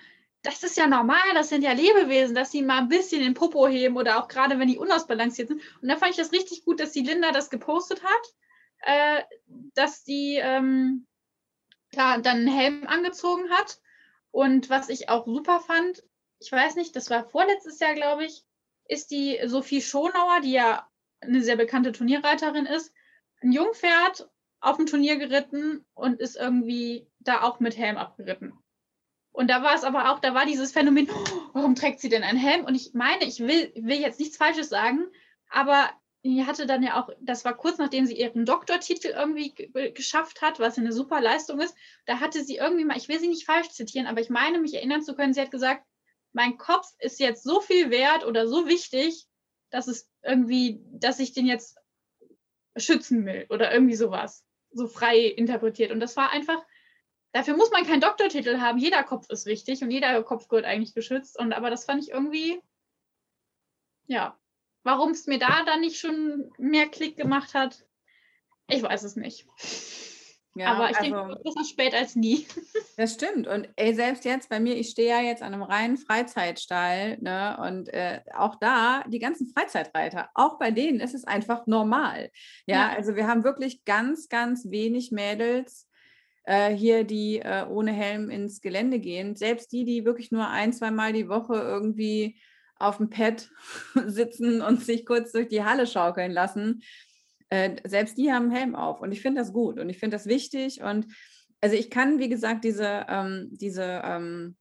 das ist ja normal, das sind ja Lebewesen, dass sie mal ein bisschen den Popo heben oder auch gerade, wenn die unausbalanciert sind. Und da fand ich das richtig gut, dass die Linda das gepostet hat äh, dass die ähm, da dann einen Helm angezogen hat. Und was ich auch super fand, ich weiß nicht, das war vorletztes Jahr, glaube ich, ist die Sophie Schonauer, die ja eine sehr bekannte Turnierreiterin ist, ein Jungpferd auf dem Turnier geritten und ist irgendwie da auch mit Helm abgeritten. Und da war es aber auch, da war dieses Phänomen, oh, warum trägt sie denn einen Helm? Und ich meine, ich will, will jetzt nichts Falsches sagen, aber die hatte dann ja auch, das war kurz nachdem sie ihren Doktortitel irgendwie geschafft hat, was eine super Leistung ist. Da hatte sie irgendwie mal, ich will sie nicht falsch zitieren, aber ich meine, mich erinnern zu können, sie hat gesagt, mein Kopf ist jetzt so viel wert oder so wichtig, dass es irgendwie, dass ich den jetzt schützen will oder irgendwie sowas. So frei interpretiert. Und das war einfach, dafür muss man keinen Doktortitel haben. Jeder Kopf ist wichtig und jeder Kopf gehört eigentlich geschützt. Und aber das fand ich irgendwie, ja, Warum es mir da dann nicht schon mehr Klick gemacht hat, ich weiß es nicht. Ja, Aber ich also, denke, besser spät als nie. Das stimmt. Und ey, selbst jetzt bei mir, ich stehe ja jetzt an einem reinen Freizeitstall, ne? Und äh, auch da, die ganzen Freizeitreiter, auch bei denen ist es einfach normal. Ja, ja. also wir haben wirklich ganz, ganz wenig Mädels äh, hier, die äh, ohne Helm ins Gelände gehen. Selbst die, die wirklich nur ein, zwei Mal die Woche irgendwie auf dem Pad sitzen und sich kurz durch die Halle schaukeln lassen. Äh, selbst die haben einen Helm auf und ich finde das gut und ich finde das wichtig und also ich kann, wie gesagt, diese, ähm, diese, ähm,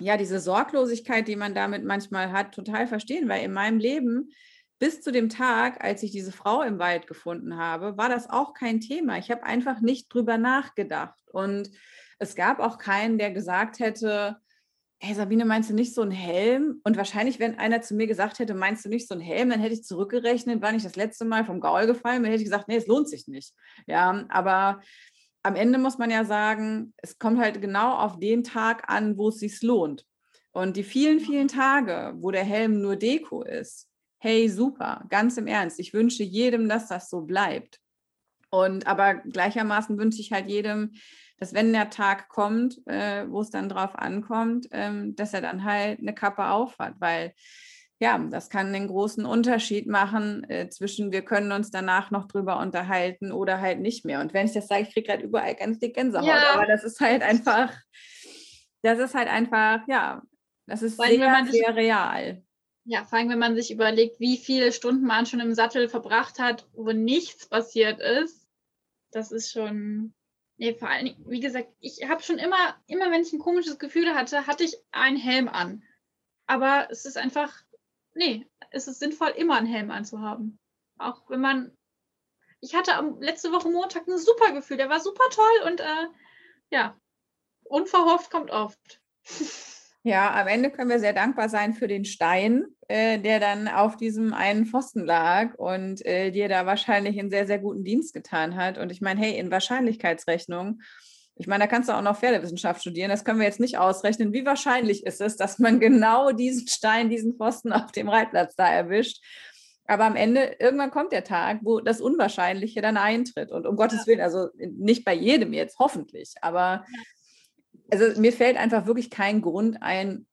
ja, diese Sorglosigkeit, die man damit manchmal hat, total verstehen, weil in meinem Leben bis zu dem Tag, als ich diese Frau im Wald gefunden habe, war das auch kein Thema. Ich habe einfach nicht drüber nachgedacht und es gab auch keinen, der gesagt hätte, hey Sabine, meinst du nicht so ein Helm? Und wahrscheinlich, wenn einer zu mir gesagt hätte, meinst du nicht so ein Helm, dann hätte ich zurückgerechnet, wann ich das letzte Mal vom Gaul gefallen bin, hätte ich gesagt, nee, es lohnt sich nicht. Ja, aber am Ende muss man ja sagen, es kommt halt genau auf den Tag an, wo es sich lohnt. Und die vielen, vielen Tage, wo der Helm nur Deko ist, hey, super, ganz im Ernst. Ich wünsche jedem, dass das so bleibt. Und aber gleichermaßen wünsche ich halt jedem, dass wenn der Tag kommt, äh, wo es dann drauf ankommt, ähm, dass er dann halt eine Kappe aufhat, weil ja, das kann den großen Unterschied machen äh, zwischen, wir können uns danach noch drüber unterhalten oder halt nicht mehr. Und wenn ich das sage, ich kriege gerade überall ganz dick Gänsehaut, ja. aber das ist halt einfach, das ist halt einfach, ja, das ist Weil, sehr, sich, sehr real. Ja, vor allem, wenn man sich überlegt, wie viele Stunden man schon im Sattel verbracht hat, wo nichts passiert ist, das ist schon, Nee, vor allem, wie gesagt, ich habe schon immer, immer wenn ich ein komisches Gefühl hatte, hatte ich einen Helm an. Aber es ist einfach, nee, es ist sinnvoll, immer einen Helm anzuhaben. Auch wenn man, ich hatte letzte Woche Montag ein super Gefühl, der war super toll und äh, ja, unverhofft kommt oft. Ja, am Ende können wir sehr dankbar sein für den Stein, äh, der dann auf diesem einen Pfosten lag und äh, dir da wahrscheinlich einen sehr, sehr guten Dienst getan hat. Und ich meine, hey, in Wahrscheinlichkeitsrechnung, ich meine, da kannst du auch noch Pferdewissenschaft studieren. Das können wir jetzt nicht ausrechnen. Wie wahrscheinlich ist es, dass man genau diesen Stein, diesen Pfosten auf dem Reitplatz da erwischt? Aber am Ende, irgendwann kommt der Tag, wo das Unwahrscheinliche dann eintritt. Und um Gottes Willen, also nicht bei jedem jetzt, hoffentlich. Aber also mir fällt einfach wirklich kein Grund ein,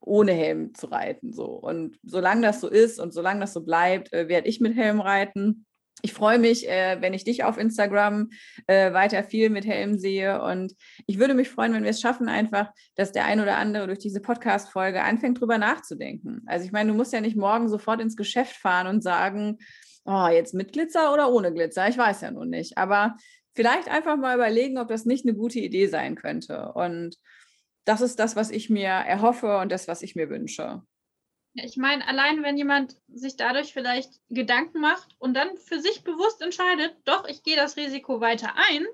ohne Helm zu reiten. So. Und solange das so ist und solange das so bleibt, äh, werde ich mit Helm reiten. Ich freue mich, äh, wenn ich dich auf Instagram äh, weiter viel mit Helm sehe. Und ich würde mich freuen, wenn wir es schaffen, einfach, dass der ein oder andere durch diese Podcast-Folge anfängt, drüber nachzudenken. Also ich meine, du musst ja nicht morgen sofort ins Geschäft fahren und sagen, oh, jetzt mit Glitzer oder ohne Glitzer. Ich weiß ja nun nicht. Aber vielleicht einfach mal überlegen, ob das nicht eine gute Idee sein könnte. Und das ist das, was ich mir erhoffe und das, was ich mir wünsche. Ich meine, allein wenn jemand sich dadurch vielleicht Gedanken macht und dann für sich bewusst entscheidet, doch, ich gehe das Risiko weiter ein,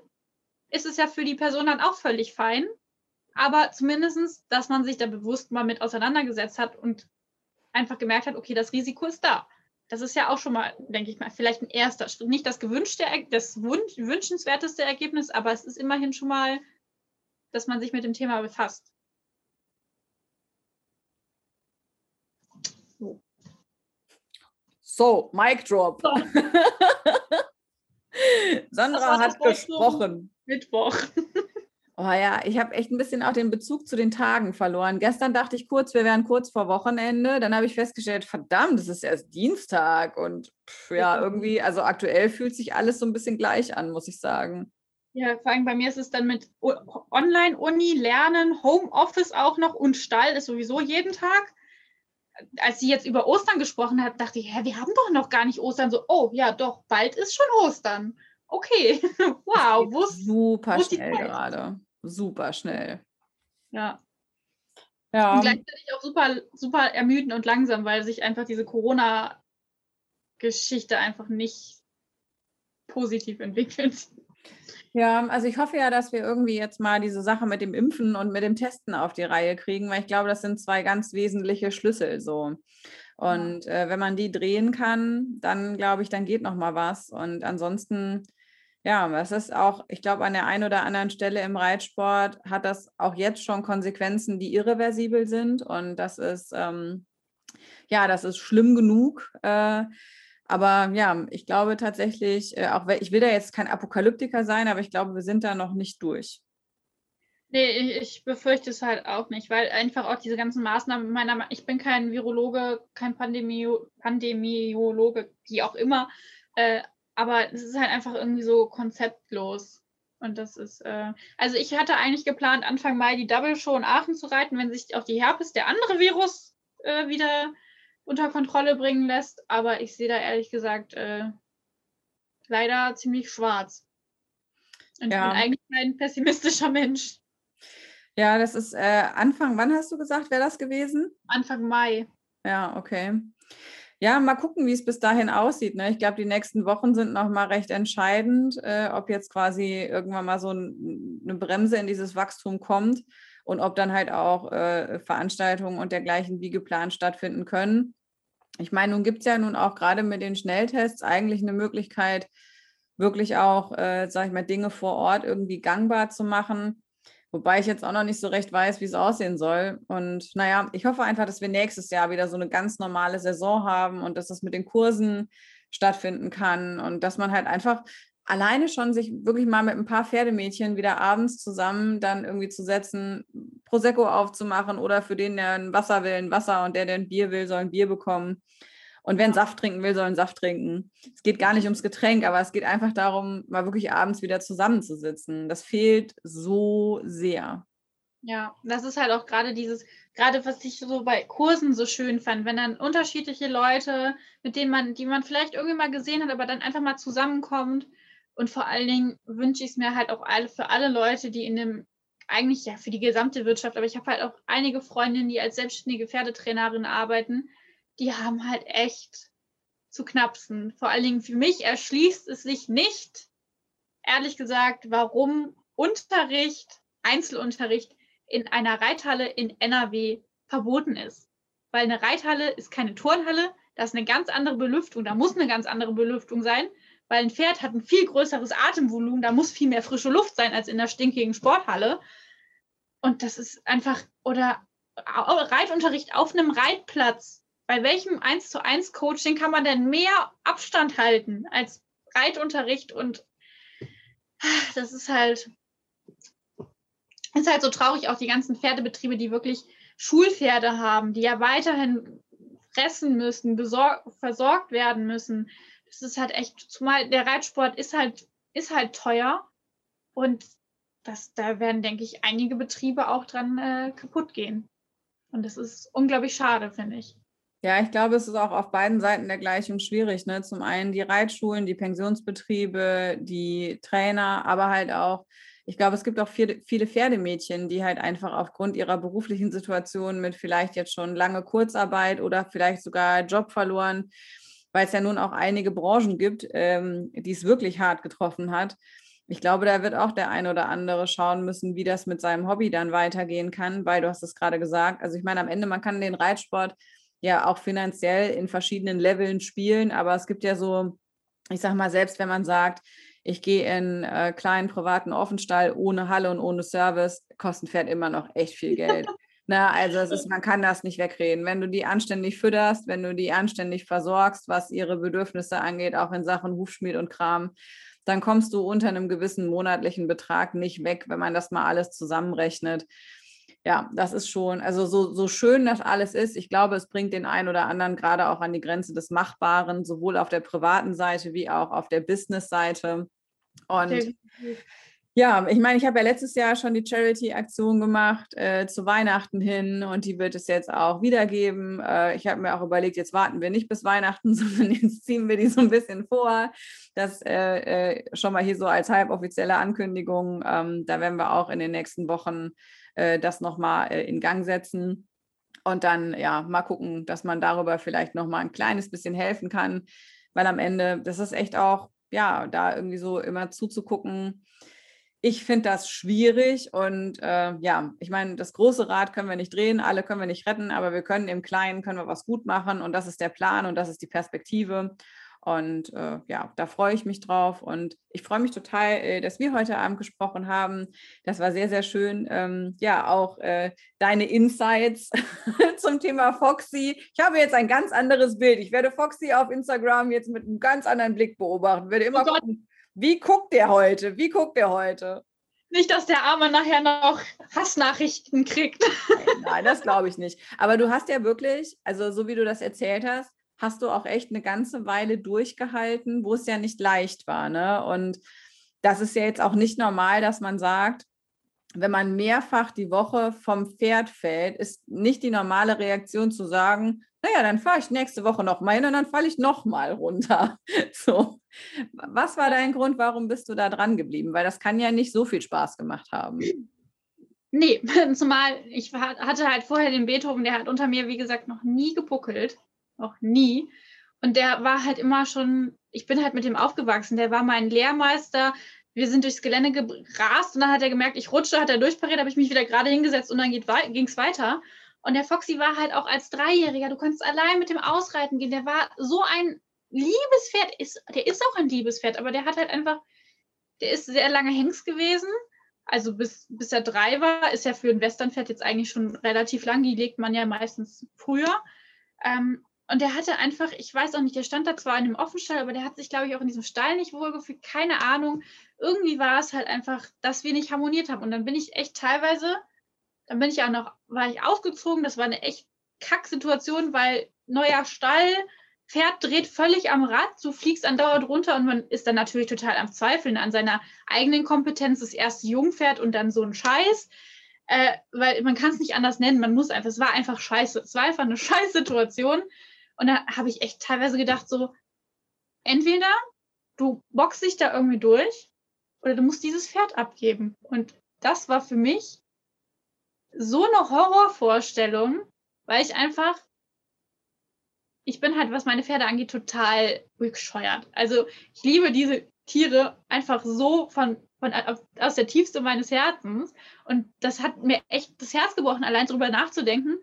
ist es ja für die Person dann auch völlig fein. Aber zumindest, dass man sich da bewusst mal mit auseinandergesetzt hat und einfach gemerkt hat, okay, das Risiko ist da. Das ist ja auch schon mal, denke ich mal, vielleicht ein erster Schritt. Nicht das gewünschte, das wünsch, wünschenswerteste Ergebnis, aber es ist immerhin schon mal, dass man sich mit dem Thema befasst. So, so Mic Drop. So. Sandra hat gesprochen. Mittwoch. Oh ja, ich habe echt ein bisschen auch den Bezug zu den Tagen verloren. Gestern dachte ich kurz, wir wären kurz vor Wochenende. Dann habe ich festgestellt, verdammt, es ist erst Dienstag. Und pff, ja, irgendwie, also aktuell fühlt sich alles so ein bisschen gleich an, muss ich sagen. Ja, vor allem bei mir ist es dann mit Online-Uni, Lernen, Homeoffice auch noch und Stall ist sowieso jeden Tag. Als sie jetzt über Ostern gesprochen hat, dachte ich, hä, wir haben doch noch gar nicht Ostern. So, oh ja, doch, bald ist schon Ostern. Okay, wow, wo super schnell gerade super schnell. Ja. Ja. Und gleichzeitig auch super, super ermüdend und langsam, weil sich einfach diese Corona-Geschichte einfach nicht positiv entwickelt. Ja, also ich hoffe ja, dass wir irgendwie jetzt mal diese Sache mit dem Impfen und mit dem Testen auf die Reihe kriegen, weil ich glaube, das sind zwei ganz wesentliche Schlüssel so. Und äh, wenn man die drehen kann, dann glaube ich, dann geht noch mal was. Und ansonsten ja, das ist auch, ich glaube, an der einen oder anderen Stelle im Reitsport hat das auch jetzt schon Konsequenzen, die irreversibel sind. Und das ist, ähm, ja, das ist schlimm genug. Äh, aber ja, ich glaube tatsächlich, äh, auch ich will da jetzt kein Apokalyptiker sein, aber ich glaube, wir sind da noch nicht durch. Nee, ich befürchte es halt auch nicht, weil einfach auch diese ganzen Maßnahmen, meiner, ich bin kein Virologe, kein Pandemio, Pandemiologe, wie auch immer, äh, aber es ist halt einfach irgendwie so konzeptlos. Und das ist, äh, also ich hatte eigentlich geplant, Anfang Mai die Double Show in Aachen zu reiten, wenn sich auch die Herpes, der andere Virus, äh, wieder unter Kontrolle bringen lässt. Aber ich sehe da ehrlich gesagt äh, leider ziemlich schwarz. Und ja. ich bin eigentlich ein pessimistischer Mensch. Ja, das ist äh, Anfang, wann hast du gesagt, wäre das gewesen? Anfang Mai. Ja, okay. Ja, mal gucken, wie es bis dahin aussieht. Ne? Ich glaube, die nächsten Wochen sind noch mal recht entscheidend, äh, ob jetzt quasi irgendwann mal so ein, eine Bremse in dieses Wachstum kommt und ob dann halt auch äh, Veranstaltungen und dergleichen wie geplant stattfinden können. Ich meine, nun gibt es ja nun auch gerade mit den Schnelltests eigentlich eine Möglichkeit, wirklich auch, äh, sag ich mal, Dinge vor Ort irgendwie gangbar zu machen. Wobei ich jetzt auch noch nicht so recht weiß, wie es aussehen soll. Und naja, ich hoffe einfach, dass wir nächstes Jahr wieder so eine ganz normale Saison haben und dass das mit den Kursen stattfinden kann und dass man halt einfach alleine schon sich wirklich mal mit ein paar Pferdemädchen wieder abends zusammen dann irgendwie zu setzen, Prosecco aufzumachen oder für den, der ein Wasser will, ein Wasser und der, der ein Bier will, soll ein Bier bekommen. Und wer einen Saft trinken will, soll einen Saft trinken. Es geht gar nicht ums Getränk, aber es geht einfach darum, mal wirklich abends wieder zusammenzusitzen. Das fehlt so sehr. Ja, das ist halt auch gerade dieses, gerade was ich so bei Kursen so schön fand, wenn dann unterschiedliche Leute, mit denen man, die man vielleicht irgendwie mal gesehen hat, aber dann einfach mal zusammenkommt. Und vor allen Dingen wünsche ich es mir halt auch alle, für alle Leute, die in dem, eigentlich ja für die gesamte Wirtschaft, aber ich habe halt auch einige Freundinnen, die als selbstständige Pferdetrainerin arbeiten, die haben halt echt zu knapsen. Vor allen Dingen für mich erschließt es sich nicht, ehrlich gesagt, warum Unterricht, Einzelunterricht in einer Reithalle in NRW verboten ist. Weil eine Reithalle ist keine Turnhalle, da ist eine ganz andere Belüftung, da muss eine ganz andere Belüftung sein, weil ein Pferd hat ein viel größeres Atemvolumen, da muss viel mehr frische Luft sein als in der stinkigen Sporthalle. Und das ist einfach, oder Reitunterricht auf einem Reitplatz bei welchem 1 zu 1 Coaching kann man denn mehr Abstand halten als Reitunterricht und das ist halt, ist halt so traurig, auch die ganzen Pferdebetriebe, die wirklich Schulpferde haben, die ja weiterhin fressen müssen, versorgt werden müssen. Das ist halt echt, zumal der Reitsport ist halt, ist halt teuer und das, da werden, denke ich, einige Betriebe auch dran äh, kaputt gehen. Und das ist unglaublich schade, finde ich. Ja, ich glaube, es ist auch auf beiden Seiten der Gleichung schwierig. Ne? Zum einen die Reitschulen, die Pensionsbetriebe, die Trainer, aber halt auch, ich glaube, es gibt auch viele, viele Pferdemädchen, die halt einfach aufgrund ihrer beruflichen Situation mit vielleicht jetzt schon lange Kurzarbeit oder vielleicht sogar Job verloren, weil es ja nun auch einige Branchen gibt, ähm, die es wirklich hart getroffen hat, ich glaube, da wird auch der ein oder andere schauen müssen, wie das mit seinem Hobby dann weitergehen kann, weil du hast es gerade gesagt. Also ich meine, am Ende, man kann den Reitsport ja auch finanziell in verschiedenen Leveln spielen, aber es gibt ja so, ich sag mal, selbst wenn man sagt, ich gehe in äh, kleinen privaten Offenstall ohne Halle und ohne Service, kostet Pferd immer noch echt viel Geld. Na, also es ist, man kann das nicht wegreden. Wenn du die anständig fütterst, wenn du die anständig versorgst, was ihre Bedürfnisse angeht, auch in Sachen Hufschmied und Kram, dann kommst du unter einem gewissen monatlichen Betrag nicht weg, wenn man das mal alles zusammenrechnet. Ja, das ist schon, also so, so schön das alles ist, ich glaube, es bringt den einen oder anderen gerade auch an die Grenze des Machbaren, sowohl auf der privaten Seite wie auch auf der Business-Seite. Und ja, ich meine, ich habe ja letztes Jahr schon die Charity-Aktion gemacht äh, zu Weihnachten hin und die wird es jetzt auch wiedergeben. Äh, ich habe mir auch überlegt, jetzt warten wir nicht bis Weihnachten, sondern jetzt ziehen wir die so ein bisschen vor. Das äh, äh, schon mal hier so als halboffizielle Ankündigung. Ähm, da werden wir auch in den nächsten Wochen äh, das nochmal äh, in Gang setzen. Und dann, ja, mal gucken, dass man darüber vielleicht nochmal ein kleines bisschen helfen kann, weil am Ende, das ist echt auch, ja, da irgendwie so immer zuzugucken, ich finde das schwierig und äh, ja, ich meine, das große Rad können wir nicht drehen, alle können wir nicht retten, aber wir können im Kleinen, können wir was gut machen und das ist der Plan und das ist die Perspektive. Und äh, ja, da freue ich mich drauf und ich freue mich total, äh, dass wir heute Abend gesprochen haben. Das war sehr, sehr schön. Ähm, ja, auch äh, deine Insights zum Thema Foxy. Ich habe jetzt ein ganz anderes Bild. Ich werde Foxy auf Instagram jetzt mit einem ganz anderen Blick beobachten. Werde immer oh gucken, wie guckt der heute? Wie guckt der heute? Nicht, dass der Arme nachher noch Hassnachrichten kriegt. Nein, nein das glaube ich nicht. Aber du hast ja wirklich, also so wie du das erzählt hast, hast du auch echt eine ganze Weile durchgehalten, wo es ja nicht leicht war. Ne? Und das ist ja jetzt auch nicht normal, dass man sagt, wenn man mehrfach die Woche vom Pferd fällt, ist nicht die normale Reaktion zu sagen, naja, dann fahre ich nächste Woche noch mal hin und dann falle ich noch mal runter. So. Was war dein Grund, warum bist du da dran geblieben? Weil das kann ja nicht so viel Spaß gemacht haben. Nee, zumal ich hatte halt vorher den Beethoven, der hat unter mir, wie gesagt, noch nie gepuckelt. Noch nie. Und der war halt immer schon, ich bin halt mit dem aufgewachsen. Der war mein Lehrmeister. Wir sind durchs Gelände gerast und dann hat er gemerkt, ich rutsche, hat er durchpariert, habe ich mich wieder gerade hingesetzt und dann ging es weiter. Und der Foxy war halt auch als Dreijähriger, du konntest allein mit dem Ausreiten gehen. Der war so ein Liebespferd, ist, der ist auch ein Liebespferd, aber der hat halt einfach, der ist sehr lange Hengst gewesen. Also bis, bis er drei war, ist er für ein Westernpferd jetzt eigentlich schon relativ lang. Die legt man ja meistens früher. Ähm, und der hatte einfach, ich weiß auch nicht, der stand da zwar in einem Offenstall, aber der hat sich, glaube ich, auch in diesem Stall nicht wohlgefühlt. Keine Ahnung. Irgendwie war es halt einfach, dass wir nicht harmoniert haben. Und dann bin ich echt teilweise dann bin ich auch noch, war ich ausgezogen. Das war eine echt Kacksituation, weil neuer Stall, Pferd dreht völlig am Rad, du fliegst andauernd runter und man ist dann natürlich total am Zweifeln an seiner eigenen Kompetenz, das erste Jungpferd und dann so ein Scheiß. Äh, weil man kann es nicht anders nennen, man muss einfach, es war einfach scheiße. Es war einfach eine Scheißsituation. Und da habe ich echt teilweise gedacht, so, entweder du boxst dich da irgendwie durch oder du musst dieses Pferd abgeben. Und das war für mich so eine Horrorvorstellung, weil ich einfach, ich bin halt, was meine Pferde angeht, total bescheuert. Also ich liebe diese Tiere einfach so von, von aus der Tiefste meines Herzens. Und das hat mir echt das Herz gebrochen, allein darüber nachzudenken,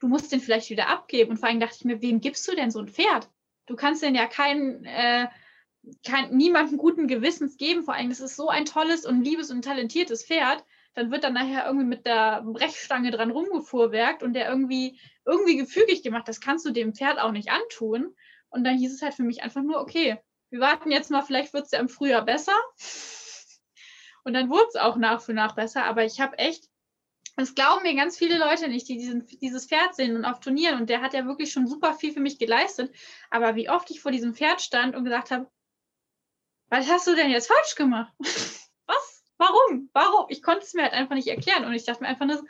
du musst den vielleicht wieder abgeben. Und vor allem dachte ich mir, wem gibst du denn so ein Pferd? Du kannst den ja keinen, äh, kein, niemanden guten Gewissens geben. Vor allem, das ist so ein tolles und liebes und talentiertes Pferd dann wird dann nachher irgendwie mit der Brechstange dran rumgefuhrwerkt und der irgendwie, irgendwie gefügig gemacht. Das kannst du dem Pferd auch nicht antun. Und dann hieß es halt für mich einfach nur, okay, wir warten jetzt mal, vielleicht wird es ja im Frühjahr besser. Und dann wurde es auch nach für nach besser. Aber ich habe echt, das glauben mir ganz viele Leute nicht, die diesen, dieses Pferd sehen und auf Turnieren. Und der hat ja wirklich schon super viel für mich geleistet. Aber wie oft ich vor diesem Pferd stand und gesagt habe, was hast du denn jetzt falsch gemacht? Warum? Warum? Ich konnte es mir halt einfach nicht erklären. Und ich dachte mir einfach nur,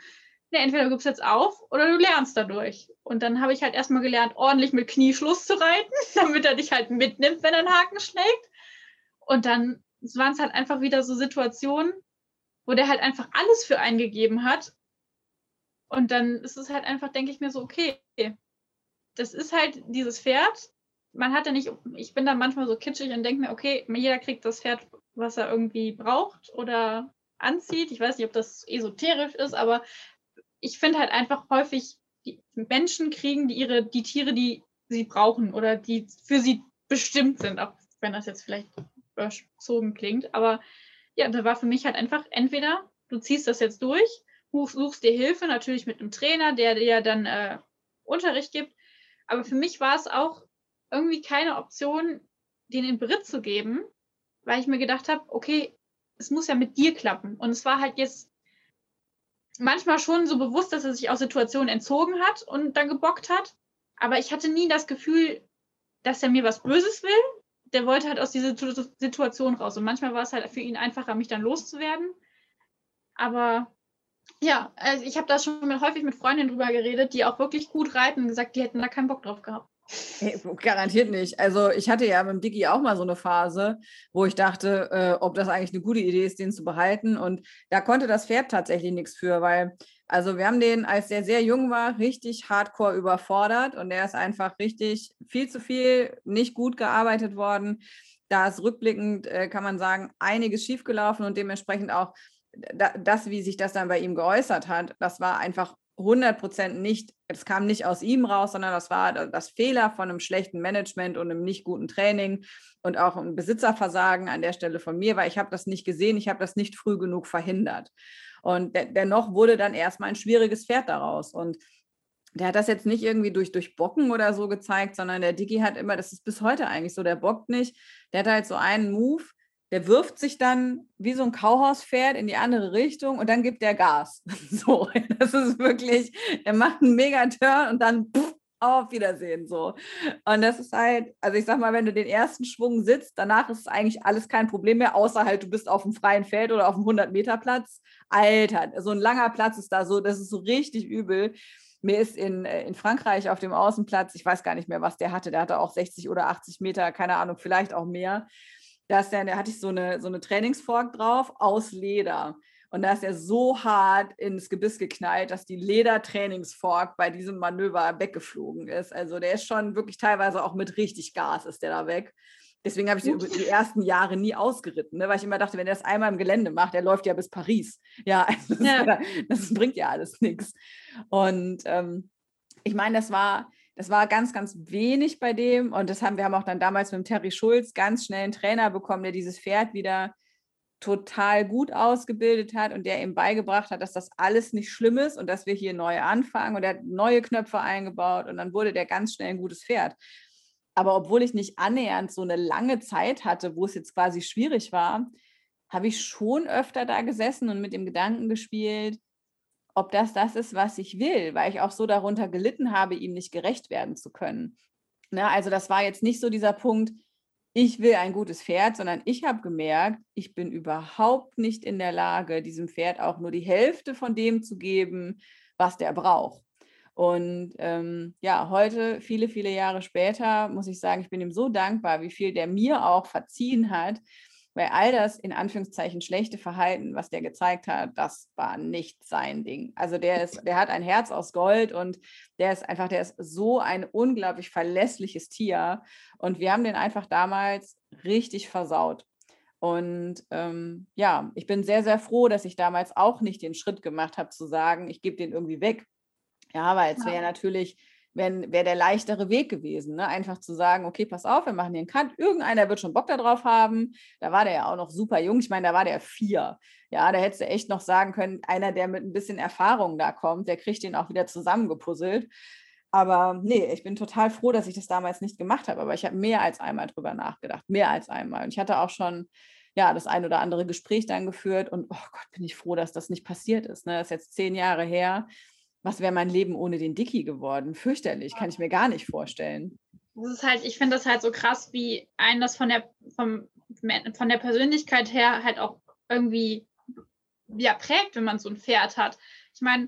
nee, entweder du gibst jetzt auf oder du lernst dadurch. Und dann habe ich halt erstmal gelernt, ordentlich mit Knieschluss zu reiten, damit er dich halt mitnimmt, wenn er einen Haken schlägt. Und dann waren es halt einfach wieder so Situationen, wo der halt einfach alles für einen gegeben hat. Und dann ist es halt einfach, denke ich mir so, okay, das ist halt dieses Pferd. Man hat ja nicht, ich bin dann manchmal so kitschig und denke mir, okay, jeder kriegt das Pferd was er irgendwie braucht oder anzieht. Ich weiß nicht, ob das esoterisch ist, aber ich finde halt einfach häufig, die Menschen kriegen die ihre, die Tiere, die sie brauchen oder die für sie bestimmt sind, auch wenn das jetzt vielleicht überzogen klingt. Aber ja, da war für mich halt einfach entweder du ziehst das jetzt durch, suchst dir Hilfe, natürlich mit einem Trainer, der dir dann äh, Unterricht gibt. Aber für mich war es auch irgendwie keine Option, den in Brit zu geben, weil ich mir gedacht habe, okay, es muss ja mit dir klappen. Und es war halt jetzt manchmal schon so bewusst, dass er sich aus Situationen entzogen hat und dann gebockt hat. Aber ich hatte nie das Gefühl, dass er mir was Böses will. Der wollte halt aus dieser Situation raus. Und manchmal war es halt für ihn einfacher, mich dann loszuwerden. Aber ja, also ich habe da schon mit, häufig mit Freundinnen drüber geredet, die auch wirklich gut reiten und gesagt, die hätten da keinen Bock drauf gehabt. Hey, garantiert nicht. Also ich hatte ja mit dem Dicky auch mal so eine Phase, wo ich dachte, äh, ob das eigentlich eine gute Idee ist, den zu behalten. Und da konnte das Pferd tatsächlich nichts für, weil, also wir haben den, als der sehr jung war, richtig hardcore überfordert und der ist einfach richtig viel zu viel, nicht gut gearbeitet worden. Da ist rückblickend, äh, kann man sagen, einiges schiefgelaufen und dementsprechend auch das, wie sich das dann bei ihm geäußert hat, das war einfach 100 Prozent nicht, es kam nicht aus ihm raus, sondern das war das Fehler von einem schlechten Management und einem nicht guten Training und auch ein Besitzerversagen an der Stelle von mir, weil ich habe das nicht gesehen, ich habe das nicht früh genug verhindert. Und de dennoch wurde dann erstmal ein schwieriges Pferd daraus. Und der hat das jetzt nicht irgendwie durch, durch Bocken oder so gezeigt, sondern der Digi hat immer, das ist bis heute eigentlich so, der bockt nicht. Der hat halt so einen Move, der wirft sich dann wie so ein Kauhauspferd in die andere Richtung und dann gibt der Gas. So, das ist wirklich, er macht einen Megaturn und dann pff, auf Wiedersehen so. Und das ist halt, also ich sag mal, wenn du den ersten Schwung sitzt, danach ist es eigentlich alles kein Problem mehr, außer halt du bist auf dem freien Feld oder auf dem 100-Meter-Platz. Alter, so ein langer Platz ist da so, das ist so richtig übel. Mir ist in, äh, in Frankreich auf dem Außenplatz, ich weiß gar nicht mehr, was der hatte, der hatte auch 60 oder 80 Meter, keine Ahnung, vielleicht auch mehr da, ist der, da hatte ich so eine, so eine Trainingsfork drauf aus Leder. Und da ist er so hart ins Gebiss geknallt, dass die Ledertrainingsfork bei diesem Manöver weggeflogen ist. Also der ist schon wirklich teilweise auch mit richtig Gas ist der da weg. Deswegen habe ich den die ersten Jahre nie ausgeritten, ne? weil ich immer dachte, wenn er das einmal im Gelände macht, der läuft ja bis Paris. Ja, also das, ja. das bringt ja alles nichts. Und ähm, ich meine, das war, das war ganz, ganz wenig bei dem. Und das haben wir haben auch dann damals mit Terry Schulz ganz schnell einen Trainer bekommen, der dieses Pferd wieder total gut ausgebildet hat und der ihm beigebracht hat, dass das alles nicht schlimm ist und dass wir hier neu anfangen. Und er hat neue Knöpfe eingebaut und dann wurde der ganz schnell ein gutes Pferd. Aber obwohl ich nicht annähernd so eine lange Zeit hatte, wo es jetzt quasi schwierig war, habe ich schon öfter da gesessen und mit dem Gedanken gespielt, ob das das ist, was ich will, weil ich auch so darunter gelitten habe, ihm nicht gerecht werden zu können. Ne, also das war jetzt nicht so dieser Punkt, ich will ein gutes Pferd, sondern ich habe gemerkt, ich bin überhaupt nicht in der Lage, diesem Pferd auch nur die Hälfte von dem zu geben, was der braucht. Und ähm, ja, heute, viele, viele Jahre später, muss ich sagen, ich bin ihm so dankbar, wie viel der mir auch verziehen hat, weil all das in Anführungszeichen schlechte Verhalten, was der gezeigt hat, das war nicht sein Ding. Also der ist, der hat ein Herz aus Gold und der ist einfach, der ist so ein unglaublich verlässliches Tier. Und wir haben den einfach damals richtig versaut. Und ähm, ja, ich bin sehr, sehr froh, dass ich damals auch nicht den Schritt gemacht habe, zu sagen, ich gebe den irgendwie weg. Ja, weil es wäre ja. natürlich wäre der leichtere Weg gewesen. Ne? Einfach zu sagen, okay, pass auf, wir machen den Cut. Irgendeiner wird schon Bock darauf haben. Da war der ja auch noch super jung. Ich meine, da war der vier. Ja, da hättest du echt noch sagen können, einer, der mit ein bisschen Erfahrung da kommt, der kriegt den auch wieder zusammengepuzzelt. Aber nee, ich bin total froh, dass ich das damals nicht gemacht habe. Aber ich habe mehr als einmal drüber nachgedacht. Mehr als einmal. Und ich hatte auch schon ja, das ein oder andere Gespräch dann geführt und oh Gott, bin ich froh, dass das nicht passiert ist. Ne? Das ist jetzt zehn Jahre her was wäre mein Leben ohne den Dicky geworden? Fürchterlich, kann ich mir gar nicht vorstellen. Das ist halt, ich finde das halt so krass, wie einen das von der, vom, von der Persönlichkeit her halt auch irgendwie ja, prägt, wenn man so ein Pferd hat. Ich meine,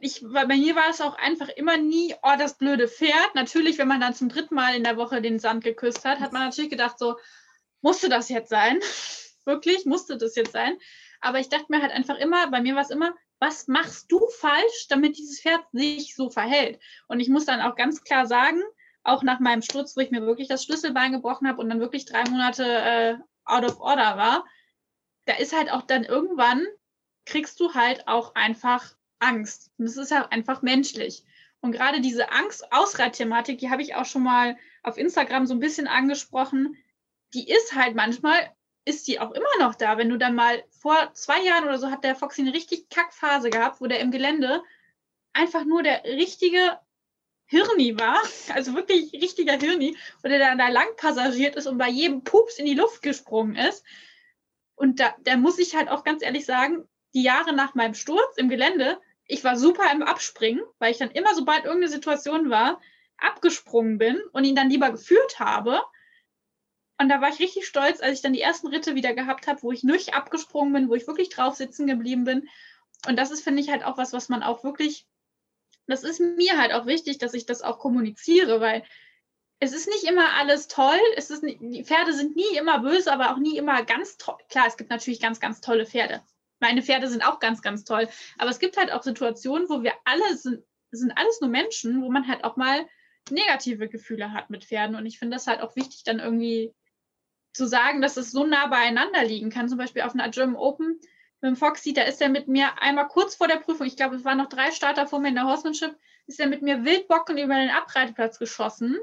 ich, bei mir war es auch einfach immer nie, oh, das blöde Pferd. Natürlich, wenn man dann zum dritten Mal in der Woche den Sand geküsst hat, hat man natürlich gedacht, so, musste das jetzt sein? Wirklich, musste das jetzt sein? Aber ich dachte mir halt einfach immer, bei mir war es immer, was machst du falsch, damit dieses Pferd sich so verhält? Und ich muss dann auch ganz klar sagen, auch nach meinem Sturz, wo ich mir wirklich das Schlüsselbein gebrochen habe und dann wirklich drei Monate äh, out of order war, da ist halt auch dann irgendwann, kriegst du halt auch einfach Angst. Und das ist halt einfach menschlich. Und gerade diese Angst-Ausreitthematik, die habe ich auch schon mal auf Instagram so ein bisschen angesprochen. Die ist halt manchmal, ist die auch immer noch da. Wenn du dann mal vor zwei Jahren oder so hat der Foxy eine richtig Kackphase gehabt, wo der im Gelände einfach nur der richtige Hirni war, also wirklich richtiger Hirni, und der dann da lang passagiert ist und bei jedem Pups in die Luft gesprungen ist. Und da, da muss ich halt auch ganz ehrlich sagen, die Jahre nach meinem Sturz im Gelände, ich war super im Abspringen, weil ich dann immer, sobald irgendeine Situation war, abgesprungen bin und ihn dann lieber geführt habe. Und da war ich richtig stolz, als ich dann die ersten Ritte wieder gehabt habe, wo ich nicht abgesprungen bin, wo ich wirklich drauf sitzen geblieben bin. Und das ist, finde ich, halt auch was, was man auch wirklich das ist mir halt auch wichtig, dass ich das auch kommuniziere, weil es ist nicht immer alles toll. Es ist nicht, die Pferde sind nie immer böse, aber auch nie immer ganz toll. Klar, es gibt natürlich ganz, ganz tolle Pferde. Meine Pferde sind auch ganz, ganz toll. Aber es gibt halt auch Situationen, wo wir alle sind, sind alles nur Menschen, wo man halt auch mal negative Gefühle hat mit Pferden. Und ich finde das halt auch wichtig, dann irgendwie zu sagen, dass es so nah beieinander liegen kann. Zum Beispiel auf einer German Open mit dem Foxy, da ist er mit mir einmal kurz vor der Prüfung, ich glaube, es waren noch drei Starter vor mir in der Horsemanship, ist er mit mir wildbocken über den Abreiteplatz geschossen,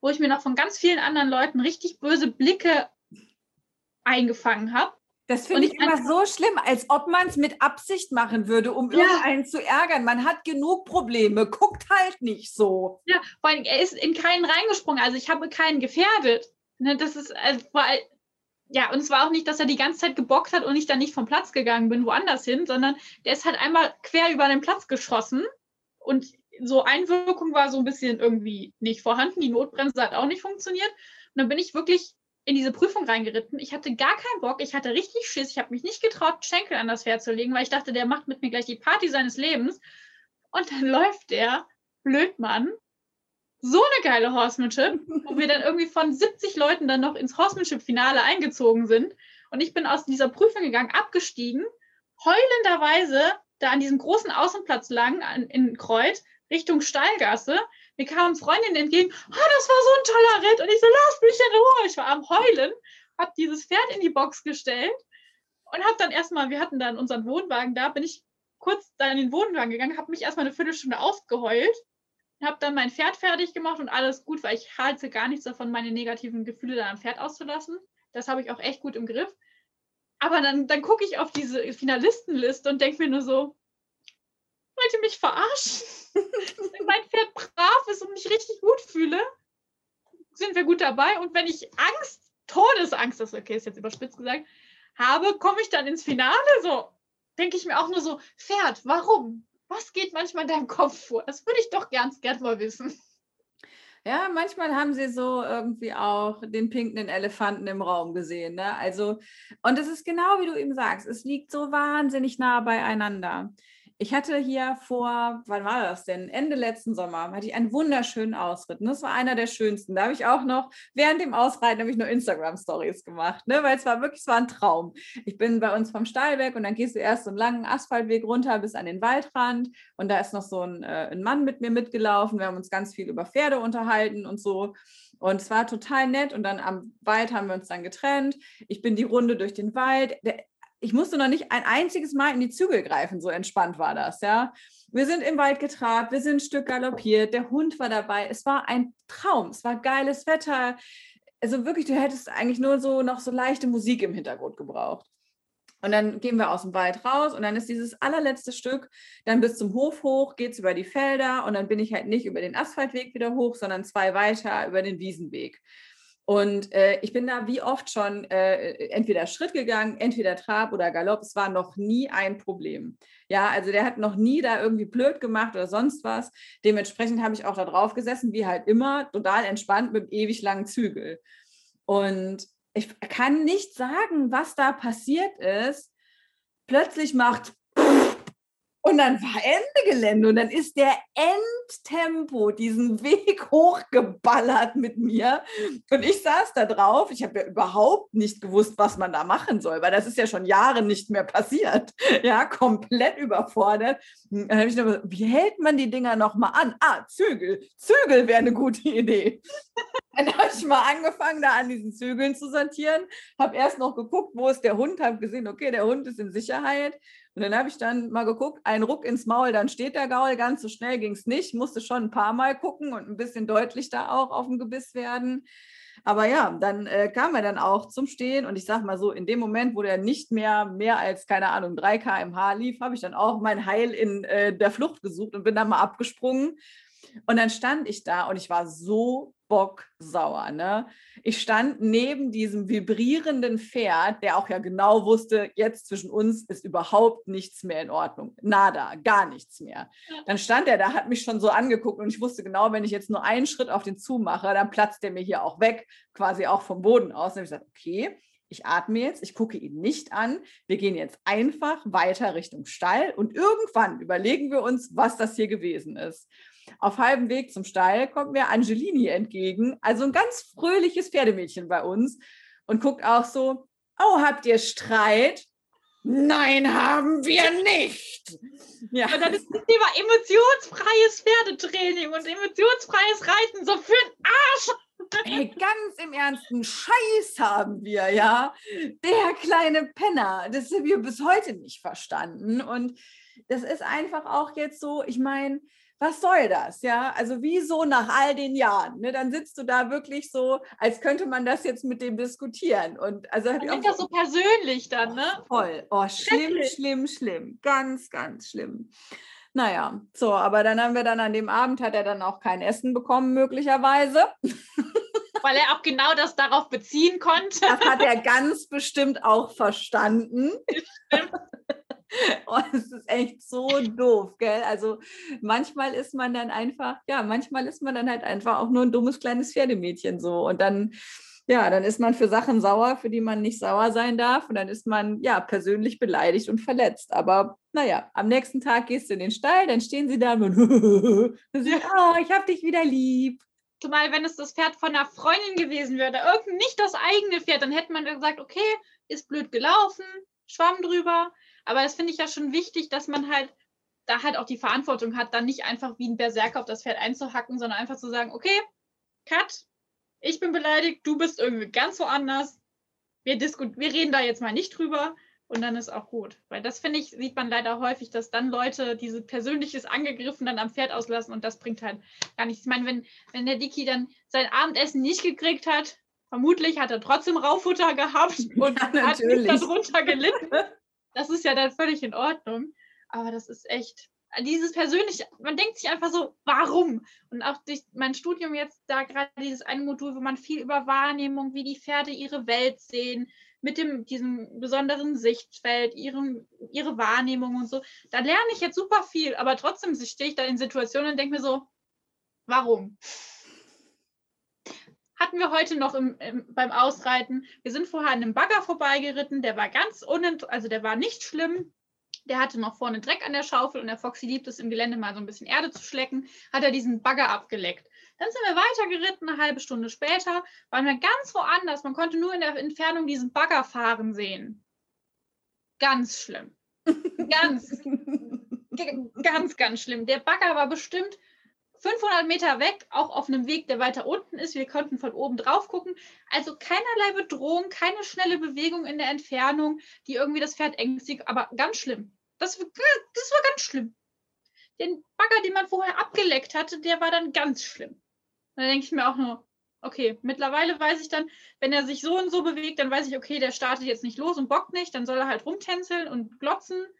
wo ich mir noch von ganz vielen anderen Leuten richtig böse Blicke eingefangen habe. Das finde ich immer so schlimm, als ob man es mit Absicht machen würde, um ja. irgendeinen zu ärgern. Man hat genug Probleme, guckt halt nicht so. Ja, vor allem, er ist in keinen reingesprungen, also ich habe keinen gefährdet. Ne, das ist, also, ja, und es war auch nicht, dass er die ganze Zeit gebockt hat und ich dann nicht vom Platz gegangen bin, woanders hin, sondern der ist halt einmal quer über den Platz geschossen und so Einwirkung war so ein bisschen irgendwie nicht vorhanden. Die Notbremse hat auch nicht funktioniert. Und dann bin ich wirklich in diese Prüfung reingeritten. Ich hatte gar keinen Bock, ich hatte richtig Schiss, ich habe mich nicht getraut, Schenkel an das Pferd zu legen, weil ich dachte, der macht mit mir gleich die Party seines Lebens. Und dann läuft der Blödmann so eine geile Horsemanship, wo wir dann irgendwie von 70 Leuten dann noch ins Horsemanship-Finale eingezogen sind. Und ich bin aus dieser Prüfung gegangen, abgestiegen, heulenderweise da an diesem großen Außenplatz lang an, in Kreuz Richtung Steilgasse. Mir kamen Freundinnen entgegen, oh, das war so ein toller Ritt. Und ich so, lass mich in Ruhe. Ich war am Heulen, habe dieses Pferd in die Box gestellt und habe dann erstmal, wir hatten dann unseren Wohnwagen da, bin ich kurz da in den Wohnwagen gegangen, habe mich erstmal eine Viertelstunde ausgeheult habe dann mein Pferd fertig gemacht und alles gut, weil ich halte gar nichts davon, meine negativen Gefühle dann am Pferd auszulassen. Das habe ich auch echt gut im Griff. Aber dann, dann gucke ich auf diese Finalistenliste und denke mir nur so, wollt ihr mich verarschen? wenn mein Pferd brav ist und mich richtig gut fühle, sind wir gut dabei. Und wenn ich Angst, Todesangst, das okay, ist jetzt überspitzt gesagt, habe, komme ich dann ins Finale. So denke ich mir auch nur so, Pferd, warum? Was geht manchmal in deinem Kopf vor? Das würde ich doch ganz gern mal wissen. Ja, manchmal haben sie so irgendwie auch den pinken Elefanten im Raum gesehen. Ne? Also, und es ist genau wie du eben sagst, es liegt so wahnsinnig nah beieinander. Ich hatte hier vor, wann war das denn? Ende letzten Sommer hatte ich einen wunderschönen Ausritt. Und das war einer der schönsten. Da habe ich auch noch während dem Ausreiten habe ich nur Instagram-Stories gemacht, ne? weil es war wirklich, es war ein Traum. Ich bin bei uns vom Stall und dann gehst du erst so einen langen Asphaltweg runter bis an den Waldrand und da ist noch so ein, äh, ein Mann mit mir mitgelaufen. Wir haben uns ganz viel über Pferde unterhalten und so. Und es war total nett. Und dann am Wald haben wir uns dann getrennt. Ich bin die Runde durch den Wald. Der, ich musste noch nicht ein einziges Mal in die Zügel greifen, so entspannt war das, ja. Wir sind im Wald getrabt, wir sind ein Stück galoppiert, der Hund war dabei. Es war ein Traum, es war geiles Wetter. Also wirklich, du hättest eigentlich nur so noch so leichte Musik im Hintergrund gebraucht. Und dann gehen wir aus dem Wald raus und dann ist dieses allerletzte Stück dann bis zum Hof hoch, geht es über die Felder und dann bin ich halt nicht über den Asphaltweg wieder hoch, sondern zwei weiter über den Wiesenweg. Und äh, ich bin da wie oft schon äh, entweder Schritt gegangen, entweder Trab oder Galopp. Es war noch nie ein Problem. Ja, also der hat noch nie da irgendwie blöd gemacht oder sonst was. Dementsprechend habe ich auch da drauf gesessen, wie halt immer, total entspannt mit ewig langen Zügel. Und ich kann nicht sagen, was da passiert ist. Plötzlich macht und dann war Ende Gelände und dann ist der Endtempo diesen Weg hochgeballert mit mir. Und ich saß da drauf. Ich habe ja überhaupt nicht gewusst, was man da machen soll, weil das ist ja schon Jahre nicht mehr passiert. Ja, komplett überfordert. Dann habe ich noch, wie hält man die Dinger nochmal an? Ah, Zügel. Zügel wäre eine gute Idee. Dann habe ich mal angefangen, da an diesen Zügeln zu sortieren. Habe erst noch geguckt, wo ist der Hund, habe gesehen, okay, der Hund ist in Sicherheit. Und dann habe ich dann mal geguckt, ein Ruck ins Maul, dann steht der Gaul. Ganz so schnell ging es nicht. Musste schon ein paar Mal gucken und ein bisschen deutlich da auch auf dem Gebiss werden. Aber ja, dann äh, kam er dann auch zum Stehen und ich sage mal so, in dem Moment, wo der nicht mehr mehr als, keine Ahnung, 3 km/h lief, habe ich dann auch mein Heil in äh, der Flucht gesucht und bin dann mal abgesprungen. Und dann stand ich da und ich war so bocksauer. Ne? Ich stand neben diesem vibrierenden Pferd, der auch ja genau wusste, jetzt zwischen uns ist überhaupt nichts mehr in Ordnung. Nada, gar nichts mehr. Dann stand er da, hat mich schon so angeguckt und ich wusste genau, wenn ich jetzt nur einen Schritt auf den zumache, dann platzt der mir hier auch weg, quasi auch vom Boden aus. Und ich gesagt, okay, ich atme jetzt, ich gucke ihn nicht an. Wir gehen jetzt einfach weiter Richtung Stall und irgendwann überlegen wir uns, was das hier gewesen ist. Auf halbem Weg zum Stall kommt mir Angelini entgegen, also ein ganz fröhliches Pferdemädchen bei uns und guckt auch so, oh, habt ihr Streit? Nein, haben wir nicht. Ja. Und dann ist das Thema emotionsfreies Pferdetraining und emotionsfreies Reiten so für den Arsch. Hey, ganz im Ernsten, Scheiß haben wir, ja. Der kleine Penner, das haben wir bis heute nicht verstanden. Und das ist einfach auch jetzt so, ich meine, was soll das? Ja, also wieso nach all den Jahren? Ne, dann sitzt du da wirklich so, als könnte man das jetzt mit dem diskutieren. Und also man nimmt das so persönlich dann, ne? Oh, voll. Oh, schlimm, schlimm, schlimm. Ganz, ganz schlimm. Naja, so, aber dann haben wir dann an dem Abend, hat er dann auch kein Essen bekommen, möglicherweise. Weil er auch genau das darauf beziehen konnte. Das hat er ganz bestimmt auch verstanden. Stimmt. Oh, es ist echt so doof, gell? Also manchmal ist man dann einfach, ja, manchmal ist man dann halt einfach auch nur ein dummes kleines Pferdemädchen so. Und dann, ja, dann ist man für Sachen sauer, für die man nicht sauer sein darf. Und dann ist man, ja, persönlich beleidigt und verletzt. Aber naja, am nächsten Tag gehst du in den Stall, dann stehen sie da und sagen, oh, ich hab dich wieder lieb. Zumal, wenn es das Pferd von einer Freundin gewesen wäre, irgend nicht das eigene Pferd, dann hätte man gesagt, okay, ist blöd gelaufen, schwamm drüber. Aber das finde ich ja schon wichtig, dass man halt da halt auch die Verantwortung hat, dann nicht einfach wie ein Berserker auf das Pferd einzuhacken, sondern einfach zu sagen, okay, Cut, ich bin beleidigt, du bist irgendwie ganz woanders. Wir, wir reden da jetzt mal nicht drüber und dann ist auch gut. Weil das finde ich, sieht man leider häufig, dass dann Leute diese persönliches Angegriffen dann am Pferd auslassen und das bringt halt gar nichts. Ich meine, wenn, wenn der Dicky dann sein Abendessen nicht gekriegt hat, vermutlich hat er trotzdem Raufutter gehabt und ja, hat nicht darunter gelitten. Das ist ja dann völlig in Ordnung. Aber das ist echt, dieses persönliche, man denkt sich einfach so, warum? Und auch durch mein Studium jetzt, da gerade dieses eine Modul, wo man viel über Wahrnehmung, wie die Pferde ihre Welt sehen, mit dem, diesem besonderen Sichtfeld, ihrem, ihre Wahrnehmung und so, da lerne ich jetzt super viel, aber trotzdem stehe ich da in Situationen und denke mir so, warum? Hatten wir heute noch im, im, beim Ausreiten. Wir sind vorher an einem Bagger vorbeigeritten, der war ganz unint, also der war nicht schlimm. Der hatte noch vorne Dreck an der Schaufel und der Foxy liebt es im Gelände mal so ein bisschen Erde zu schlecken, hat er diesen Bagger abgeleckt. Dann sind wir weitergeritten, eine halbe Stunde später waren wir ganz woanders. Man konnte nur in der Entfernung diesen Bagger fahren sehen. Ganz schlimm. Ganz, ganz, ganz schlimm. Der Bagger war bestimmt 500 Meter weg, auch auf einem Weg, der weiter unten ist. Wir konnten von oben drauf gucken. Also keinerlei Bedrohung, keine schnelle Bewegung in der Entfernung, die irgendwie das Pferd ängstigt, aber ganz schlimm. Das, das war ganz schlimm. Den Bagger, den man vorher abgeleckt hatte, der war dann ganz schlimm. Da denke ich mir auch nur, okay, mittlerweile weiß ich dann, wenn er sich so und so bewegt, dann weiß ich, okay, der startet jetzt nicht los und bockt nicht, dann soll er halt rumtänzeln und glotzen dann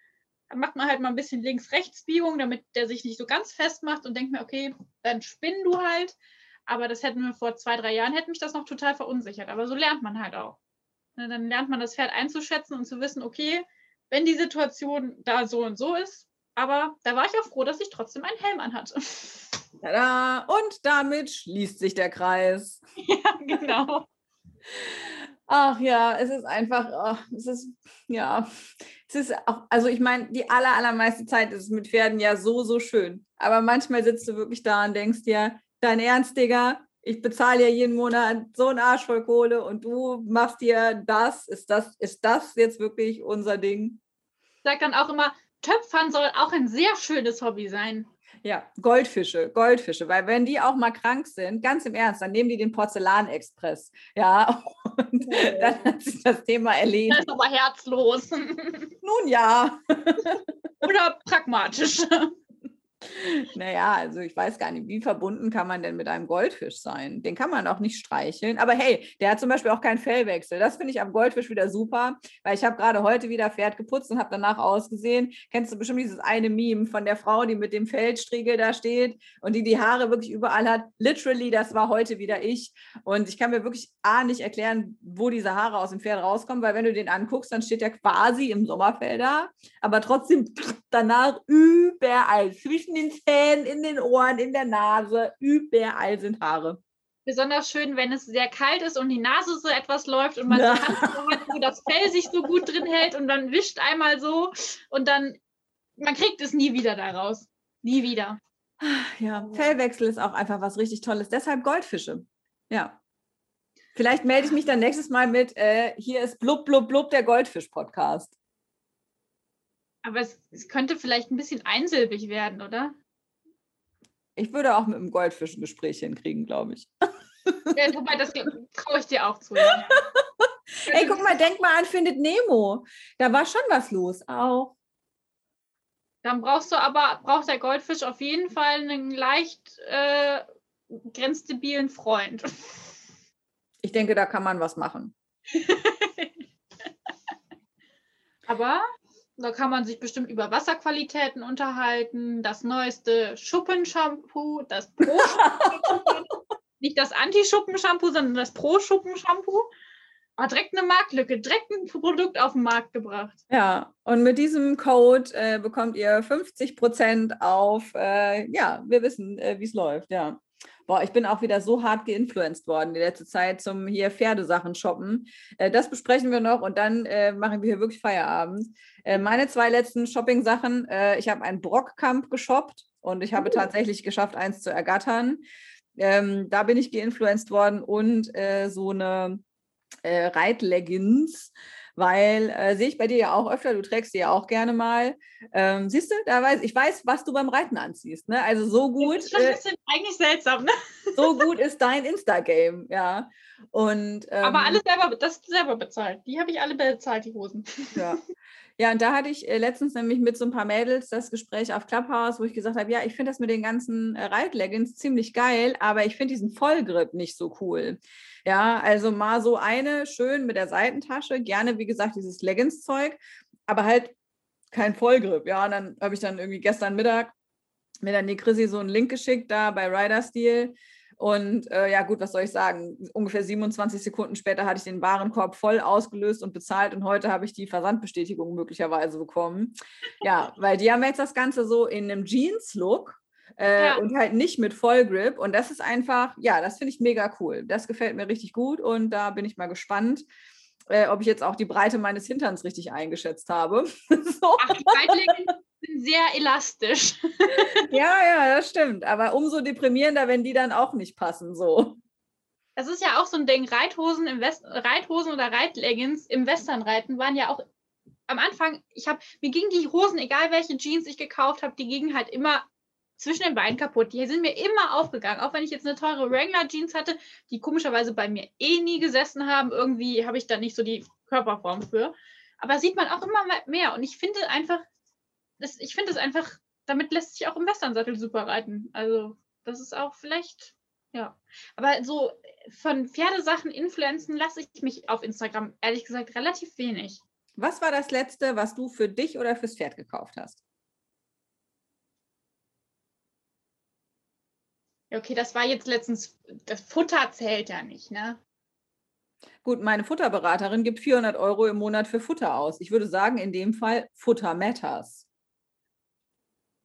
macht man halt mal ein bisschen Links-Rechts-Biegung, damit der sich nicht so ganz fest macht und denkt mir, okay, dann spinn du halt. Aber das hätten wir vor zwei, drei Jahren, hätte mich das noch total verunsichert. Aber so lernt man halt auch. Ne, dann lernt man das Pferd einzuschätzen und zu wissen, okay, wenn die Situation da so und so ist, aber da war ich auch froh, dass ich trotzdem einen Helm anhatte. Tada! Und damit schließt sich der Kreis. Ja, genau. Ach ja, es ist einfach, ach, es ist, ja, es ist auch, also ich meine, die aller, allermeiste Zeit ist es mit Pferden ja so, so schön. Aber manchmal sitzt du wirklich da und denkst dir, dein Ernst, Digga, ich bezahle ja jeden Monat so einen Arsch voll Kohle und du machst dir das, ist das, ist das jetzt wirklich unser Ding? Sag dann auch immer, Töpfern soll auch ein sehr schönes Hobby sein. Ja, Goldfische, Goldfische, weil wenn die auch mal krank sind, ganz im Ernst, dann nehmen die den Porzellanexpress. Ja, und dann hat sich das Thema erledigt. Das ist aber herzlos. Nun ja. Oder pragmatisch. Naja, also ich weiß gar nicht, wie verbunden kann man denn mit einem Goldfisch sein? Den kann man auch nicht streicheln. Aber hey, der hat zum Beispiel auch keinen Fellwechsel. Das finde ich am Goldfisch wieder super, weil ich habe gerade heute wieder Pferd geputzt und habe danach ausgesehen. Kennst du bestimmt dieses eine Meme von der Frau, die mit dem Feldstriegel da steht und die die Haare wirklich überall hat? Literally, das war heute wieder ich. Und ich kann mir wirklich A nicht erklären, wo diese Haare aus dem Pferd rauskommen, weil wenn du den anguckst, dann steht er quasi im Sommerfell da, aber trotzdem danach überall zwischen in den Zähnen, in den Ohren, in der Nase, überall sind Haare. Besonders schön, wenn es sehr kalt ist und die Nase so etwas läuft und man ja. so hat, wo das Fell sich so gut drin hält und dann wischt einmal so und dann, man kriegt es nie wieder daraus. Nie wieder. Ja, Fellwechsel ist auch einfach was richtig Tolles. Deshalb Goldfische. Ja. Vielleicht melde ich mich dann nächstes Mal mit, äh, hier ist Blub, Blub, Blub, der Goldfisch-Podcast. Aber es, es könnte vielleicht ein bisschen einsilbig werden, oder? Ich würde auch mit einem Goldfisch ein Gespräch hinkriegen, glaube ich. Ja, wobei, das traue ich dir auch zu. Ja. Ey, guck mal, denk mal an Findet Nemo. Da war schon was los auch. Dann brauchst du aber, braucht der Goldfisch auf jeden Fall einen leicht äh, grenzdebilen Freund. Ich denke, da kann man was machen. aber da kann man sich bestimmt über Wasserqualitäten unterhalten, das neueste Schuppenshampoo, das Pro nicht das Anti-Schuppenshampoo, sondern das Pro-Schuppenshampoo. Hat direkt eine Marktlücke, direkt ein Produkt auf den Markt gebracht. Ja, und mit diesem Code äh, bekommt ihr 50 Prozent auf, äh, ja, wir wissen, äh, wie es läuft, ja. Boah, ich bin auch wieder so hart geinfluenced worden die letzte Zeit zum hier Pferdesachen shoppen. Äh, das besprechen wir noch und dann äh, machen wir hier wirklich Feierabend. Äh, meine zwei letzten Shopping-Sachen, ich habe einen Brockkamp geshoppt und ich habe uh. tatsächlich geschafft, eins zu ergattern. Ähm, da bin ich geinfluenced worden und so eine Reitleggings weil äh, sehe ich bei dir ja auch öfter, du trägst die ja auch gerne mal. Ähm, siehst du, da weiß ich weiß, was du beim Reiten anziehst. Ne? Also so gut. Das ist schon ein äh, bisschen äh, eigentlich seltsam, ne? So gut ist dein Insta-Game, ja. Und, ähm, Aber alles selber, das selber bezahlt. Die habe ich alle bezahlt, die Hosen. Ja. Ja, und da hatte ich äh, letztens nämlich mit so ein paar Mädels das Gespräch auf Clubhouse, wo ich gesagt habe, ja, ich finde das mit den ganzen äh, Reitleggings ziemlich geil, aber ich finde diesen Vollgrip nicht so cool. Ja, also mal so eine schön mit der Seitentasche, gerne wie gesagt dieses Leggings-Zeug, aber halt kein Vollgrip. Ja, und dann habe ich dann irgendwie gestern Mittag mir dann die Chrissy so einen Link geschickt da bei Rider Steel und äh, ja, gut, was soll ich sagen? Ungefähr 27 Sekunden später hatte ich den Warenkorb voll ausgelöst und bezahlt und heute habe ich die Versandbestätigung möglicherweise bekommen. Ja, weil die haben jetzt das Ganze so in einem Jeans-Look. Äh, ja. Und halt nicht mit Vollgrip. Und das ist einfach, ja, das finde ich mega cool. Das gefällt mir richtig gut und da bin ich mal gespannt, äh, ob ich jetzt auch die Breite meines Hinterns richtig eingeschätzt habe. so. Ach, die Breitlinien sind sehr elastisch. ja, ja, das stimmt. Aber umso deprimierender, wenn die dann auch nicht passen, so. Das ist ja auch so ein Ding. Reithosen, im West Reithosen oder Reitleggings im Westernreiten waren ja auch am Anfang, ich habe, mir gingen die Hosen, egal welche Jeans ich gekauft habe, die gingen halt immer zwischen den Beinen kaputt. Die sind mir immer aufgegangen. Auch wenn ich jetzt eine teure Wrangler Jeans hatte, die komischerweise bei mir eh nie gesessen haben. Irgendwie habe ich da nicht so die Körperform für. Aber sieht man auch immer mehr. Und ich finde einfach, das, ich finde es einfach, damit lässt sich auch im Westernsattel super reiten. Also, das ist auch vielleicht, ja. Aber so von Pferdesachen influenzen lasse ich mich auf Instagram ehrlich gesagt relativ wenig. Was war das letzte, was du für dich oder fürs Pferd gekauft hast? Okay, das war jetzt letztens, das Futter zählt ja nicht, ne? Gut, meine Futterberaterin gibt 400 Euro im Monat für Futter aus. Ich würde sagen, in dem Fall Futter Matters.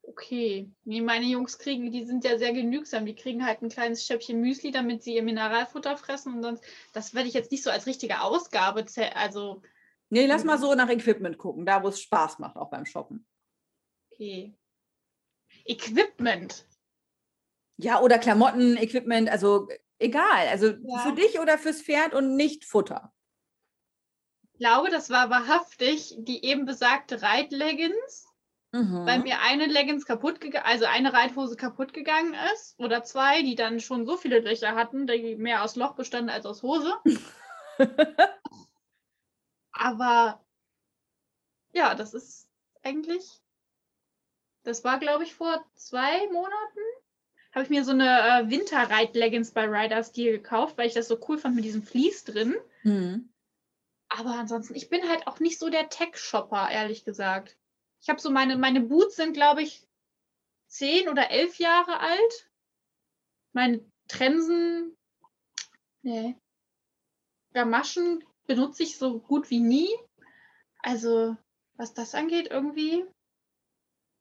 Okay, nee, meine Jungs kriegen, die sind ja sehr genügsam. Die kriegen halt ein kleines Schöppchen Müsli, damit sie ihr Mineralfutter fressen und sonst, das werde ich jetzt nicht so als richtige Ausgabe zählen. Also. Nee, lass mal so nach Equipment gucken, da wo es Spaß macht, auch beim Shoppen. Okay. Equipment. Ja, oder Klamotten, Equipment, also egal. Also ja. für dich oder fürs Pferd und nicht Futter. Ich glaube, das war wahrhaftig die eben besagte Reitleggings mhm. weil mir eine Leggings kaputt gegangen, also eine Reithose kaputt gegangen ist oder zwei, die dann schon so viele Löcher hatten, die mehr aus Loch bestanden als aus Hose. Aber ja, das ist eigentlich, das war glaube ich vor zwei Monaten, habe ich mir so eine äh, Winterreit-Leggings bei Rider Steel gekauft, weil ich das so cool fand mit diesem Vlies drin. Mhm. Aber ansonsten, ich bin halt auch nicht so der Tech-Shopper, ehrlich gesagt. Ich habe so meine, meine Boots sind, glaube ich, zehn oder elf Jahre alt. Meine Trensen, nee. Gamaschen benutze ich so gut wie nie. Also, was das angeht, irgendwie.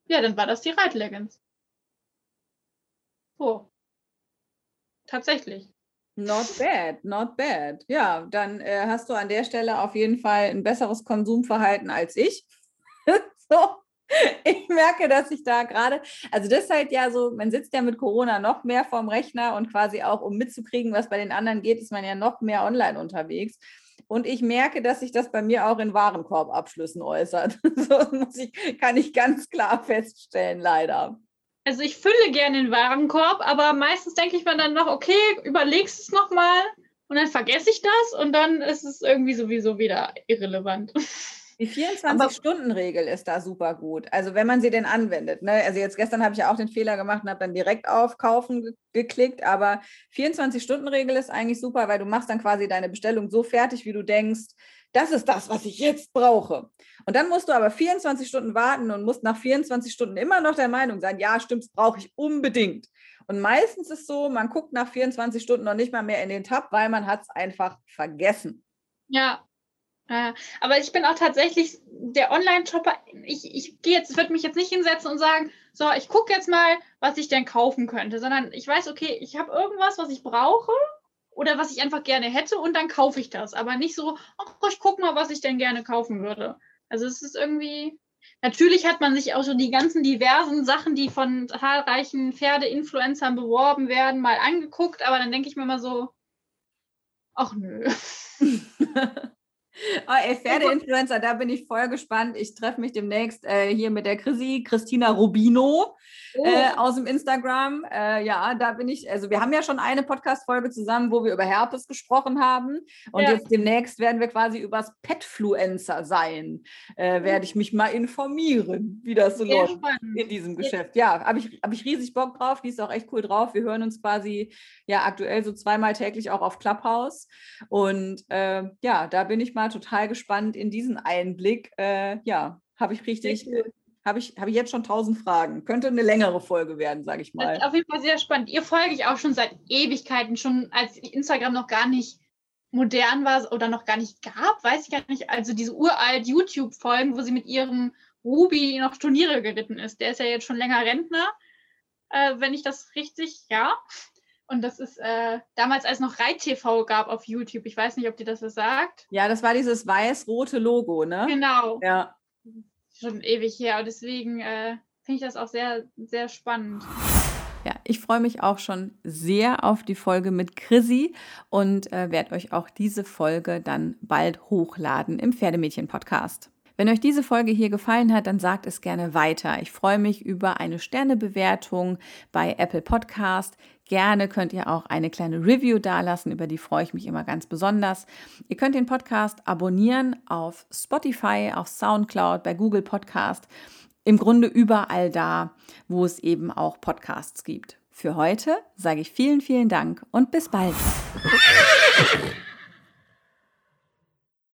Ja, dann war das die Reitleggings. So. Tatsächlich. Not bad, not bad. Ja, dann äh, hast du an der Stelle auf jeden Fall ein besseres Konsumverhalten als ich. so. Ich merke, dass ich da gerade, also das ist halt ja so, man sitzt ja mit Corona noch mehr vorm Rechner und quasi auch, um mitzukriegen, was bei den anderen geht, ist man ja noch mehr online unterwegs. Und ich merke, dass sich das bei mir auch in Warenkorbabschlüssen äußert. So ich, kann ich ganz klar feststellen, leider. Also ich fülle gerne den Warenkorb, aber meistens denke ich mir dann noch, okay, überlegst es nochmal und dann vergesse ich das und dann ist es irgendwie sowieso wieder irrelevant. Die 24-Stunden-Regel ist da super gut. Also wenn man sie denn anwendet. Ne? Also jetzt gestern habe ich ja auch den Fehler gemacht und habe dann direkt auf Kaufen ge geklickt. Aber 24-Stunden-Regel ist eigentlich super, weil du machst dann quasi deine Bestellung so fertig, wie du denkst, das ist das, was ich jetzt brauche. Und dann musst du aber 24 Stunden warten und musst nach 24 Stunden immer noch der Meinung sein, ja, stimmt, das brauche ich unbedingt. Und meistens ist so, man guckt nach 24 Stunden noch nicht mal mehr in den Tab, weil man hat es einfach vergessen. Ja, aber ich bin auch tatsächlich der Online-Shopper. Ich, ich gehe jetzt, würde mich jetzt nicht hinsetzen und sagen, so, ich gucke jetzt mal, was ich denn kaufen könnte, sondern ich weiß, okay, ich habe irgendwas, was ich brauche oder was ich einfach gerne hätte und dann kaufe ich das. Aber nicht so, ach, ich gucke mal, was ich denn gerne kaufen würde. Also es ist irgendwie. Natürlich hat man sich auch schon die ganzen diversen Sachen, die von zahlreichen Pferde-Influencern beworben werden, mal angeguckt, aber dann denke ich mir mal so, ach nö. Oh, ey, Pferdeinfluencer, da bin ich voll gespannt. Ich treffe mich demnächst äh, hier mit der Chrissy, Christina Rubino oh. äh, aus dem Instagram. Äh, ja, da bin ich, also wir haben ja schon eine Podcast-Folge zusammen, wo wir über Herpes gesprochen haben. Und ja. jetzt demnächst werden wir quasi übers Petfluencer sein. Äh, werde ich mich mal informieren, wie das so Sehr läuft spannend. in diesem Geschäft. Ja, habe ich, hab ich riesig Bock drauf. Die ist auch echt cool drauf. Wir hören uns quasi ja aktuell so zweimal täglich auch auf Clubhouse. Und äh, ja, da bin ich mal total gespannt in diesen Einblick. Äh, ja, habe ich richtig, habe ich, hab ich jetzt schon tausend Fragen. Könnte eine längere Folge werden, sage ich mal. Das ist auf jeden Fall sehr spannend. Ihr folge ich auch schon seit Ewigkeiten, schon als Instagram noch gar nicht modern war oder noch gar nicht gab, weiß ich gar nicht. Also diese uralt YouTube-Folgen, wo sie mit ihrem Ruby noch Turniere geritten ist. Der ist ja jetzt schon länger Rentner, äh, wenn ich das richtig, ja. Und das ist äh, damals, als noch Reit-TV gab auf YouTube. Ich weiß nicht, ob dir das was sagt. Ja, das war dieses weiß-rote Logo, ne? Genau. Ja. Schon ewig her. Und deswegen äh, finde ich das auch sehr, sehr spannend. Ja, ich freue mich auch schon sehr auf die Folge mit Chrissy und äh, werde euch auch diese Folge dann bald hochladen im Pferdemädchen-Podcast. Wenn euch diese Folge hier gefallen hat, dann sagt es gerne weiter. Ich freue mich über eine Sternebewertung bei Apple Podcast. Gerne könnt ihr auch eine kleine Review dalassen, über die freue ich mich immer ganz besonders. Ihr könnt den Podcast abonnieren auf Spotify, auf SoundCloud, bei Google Podcast, im Grunde überall da, wo es eben auch Podcasts gibt. Für heute sage ich vielen, vielen Dank und bis bald.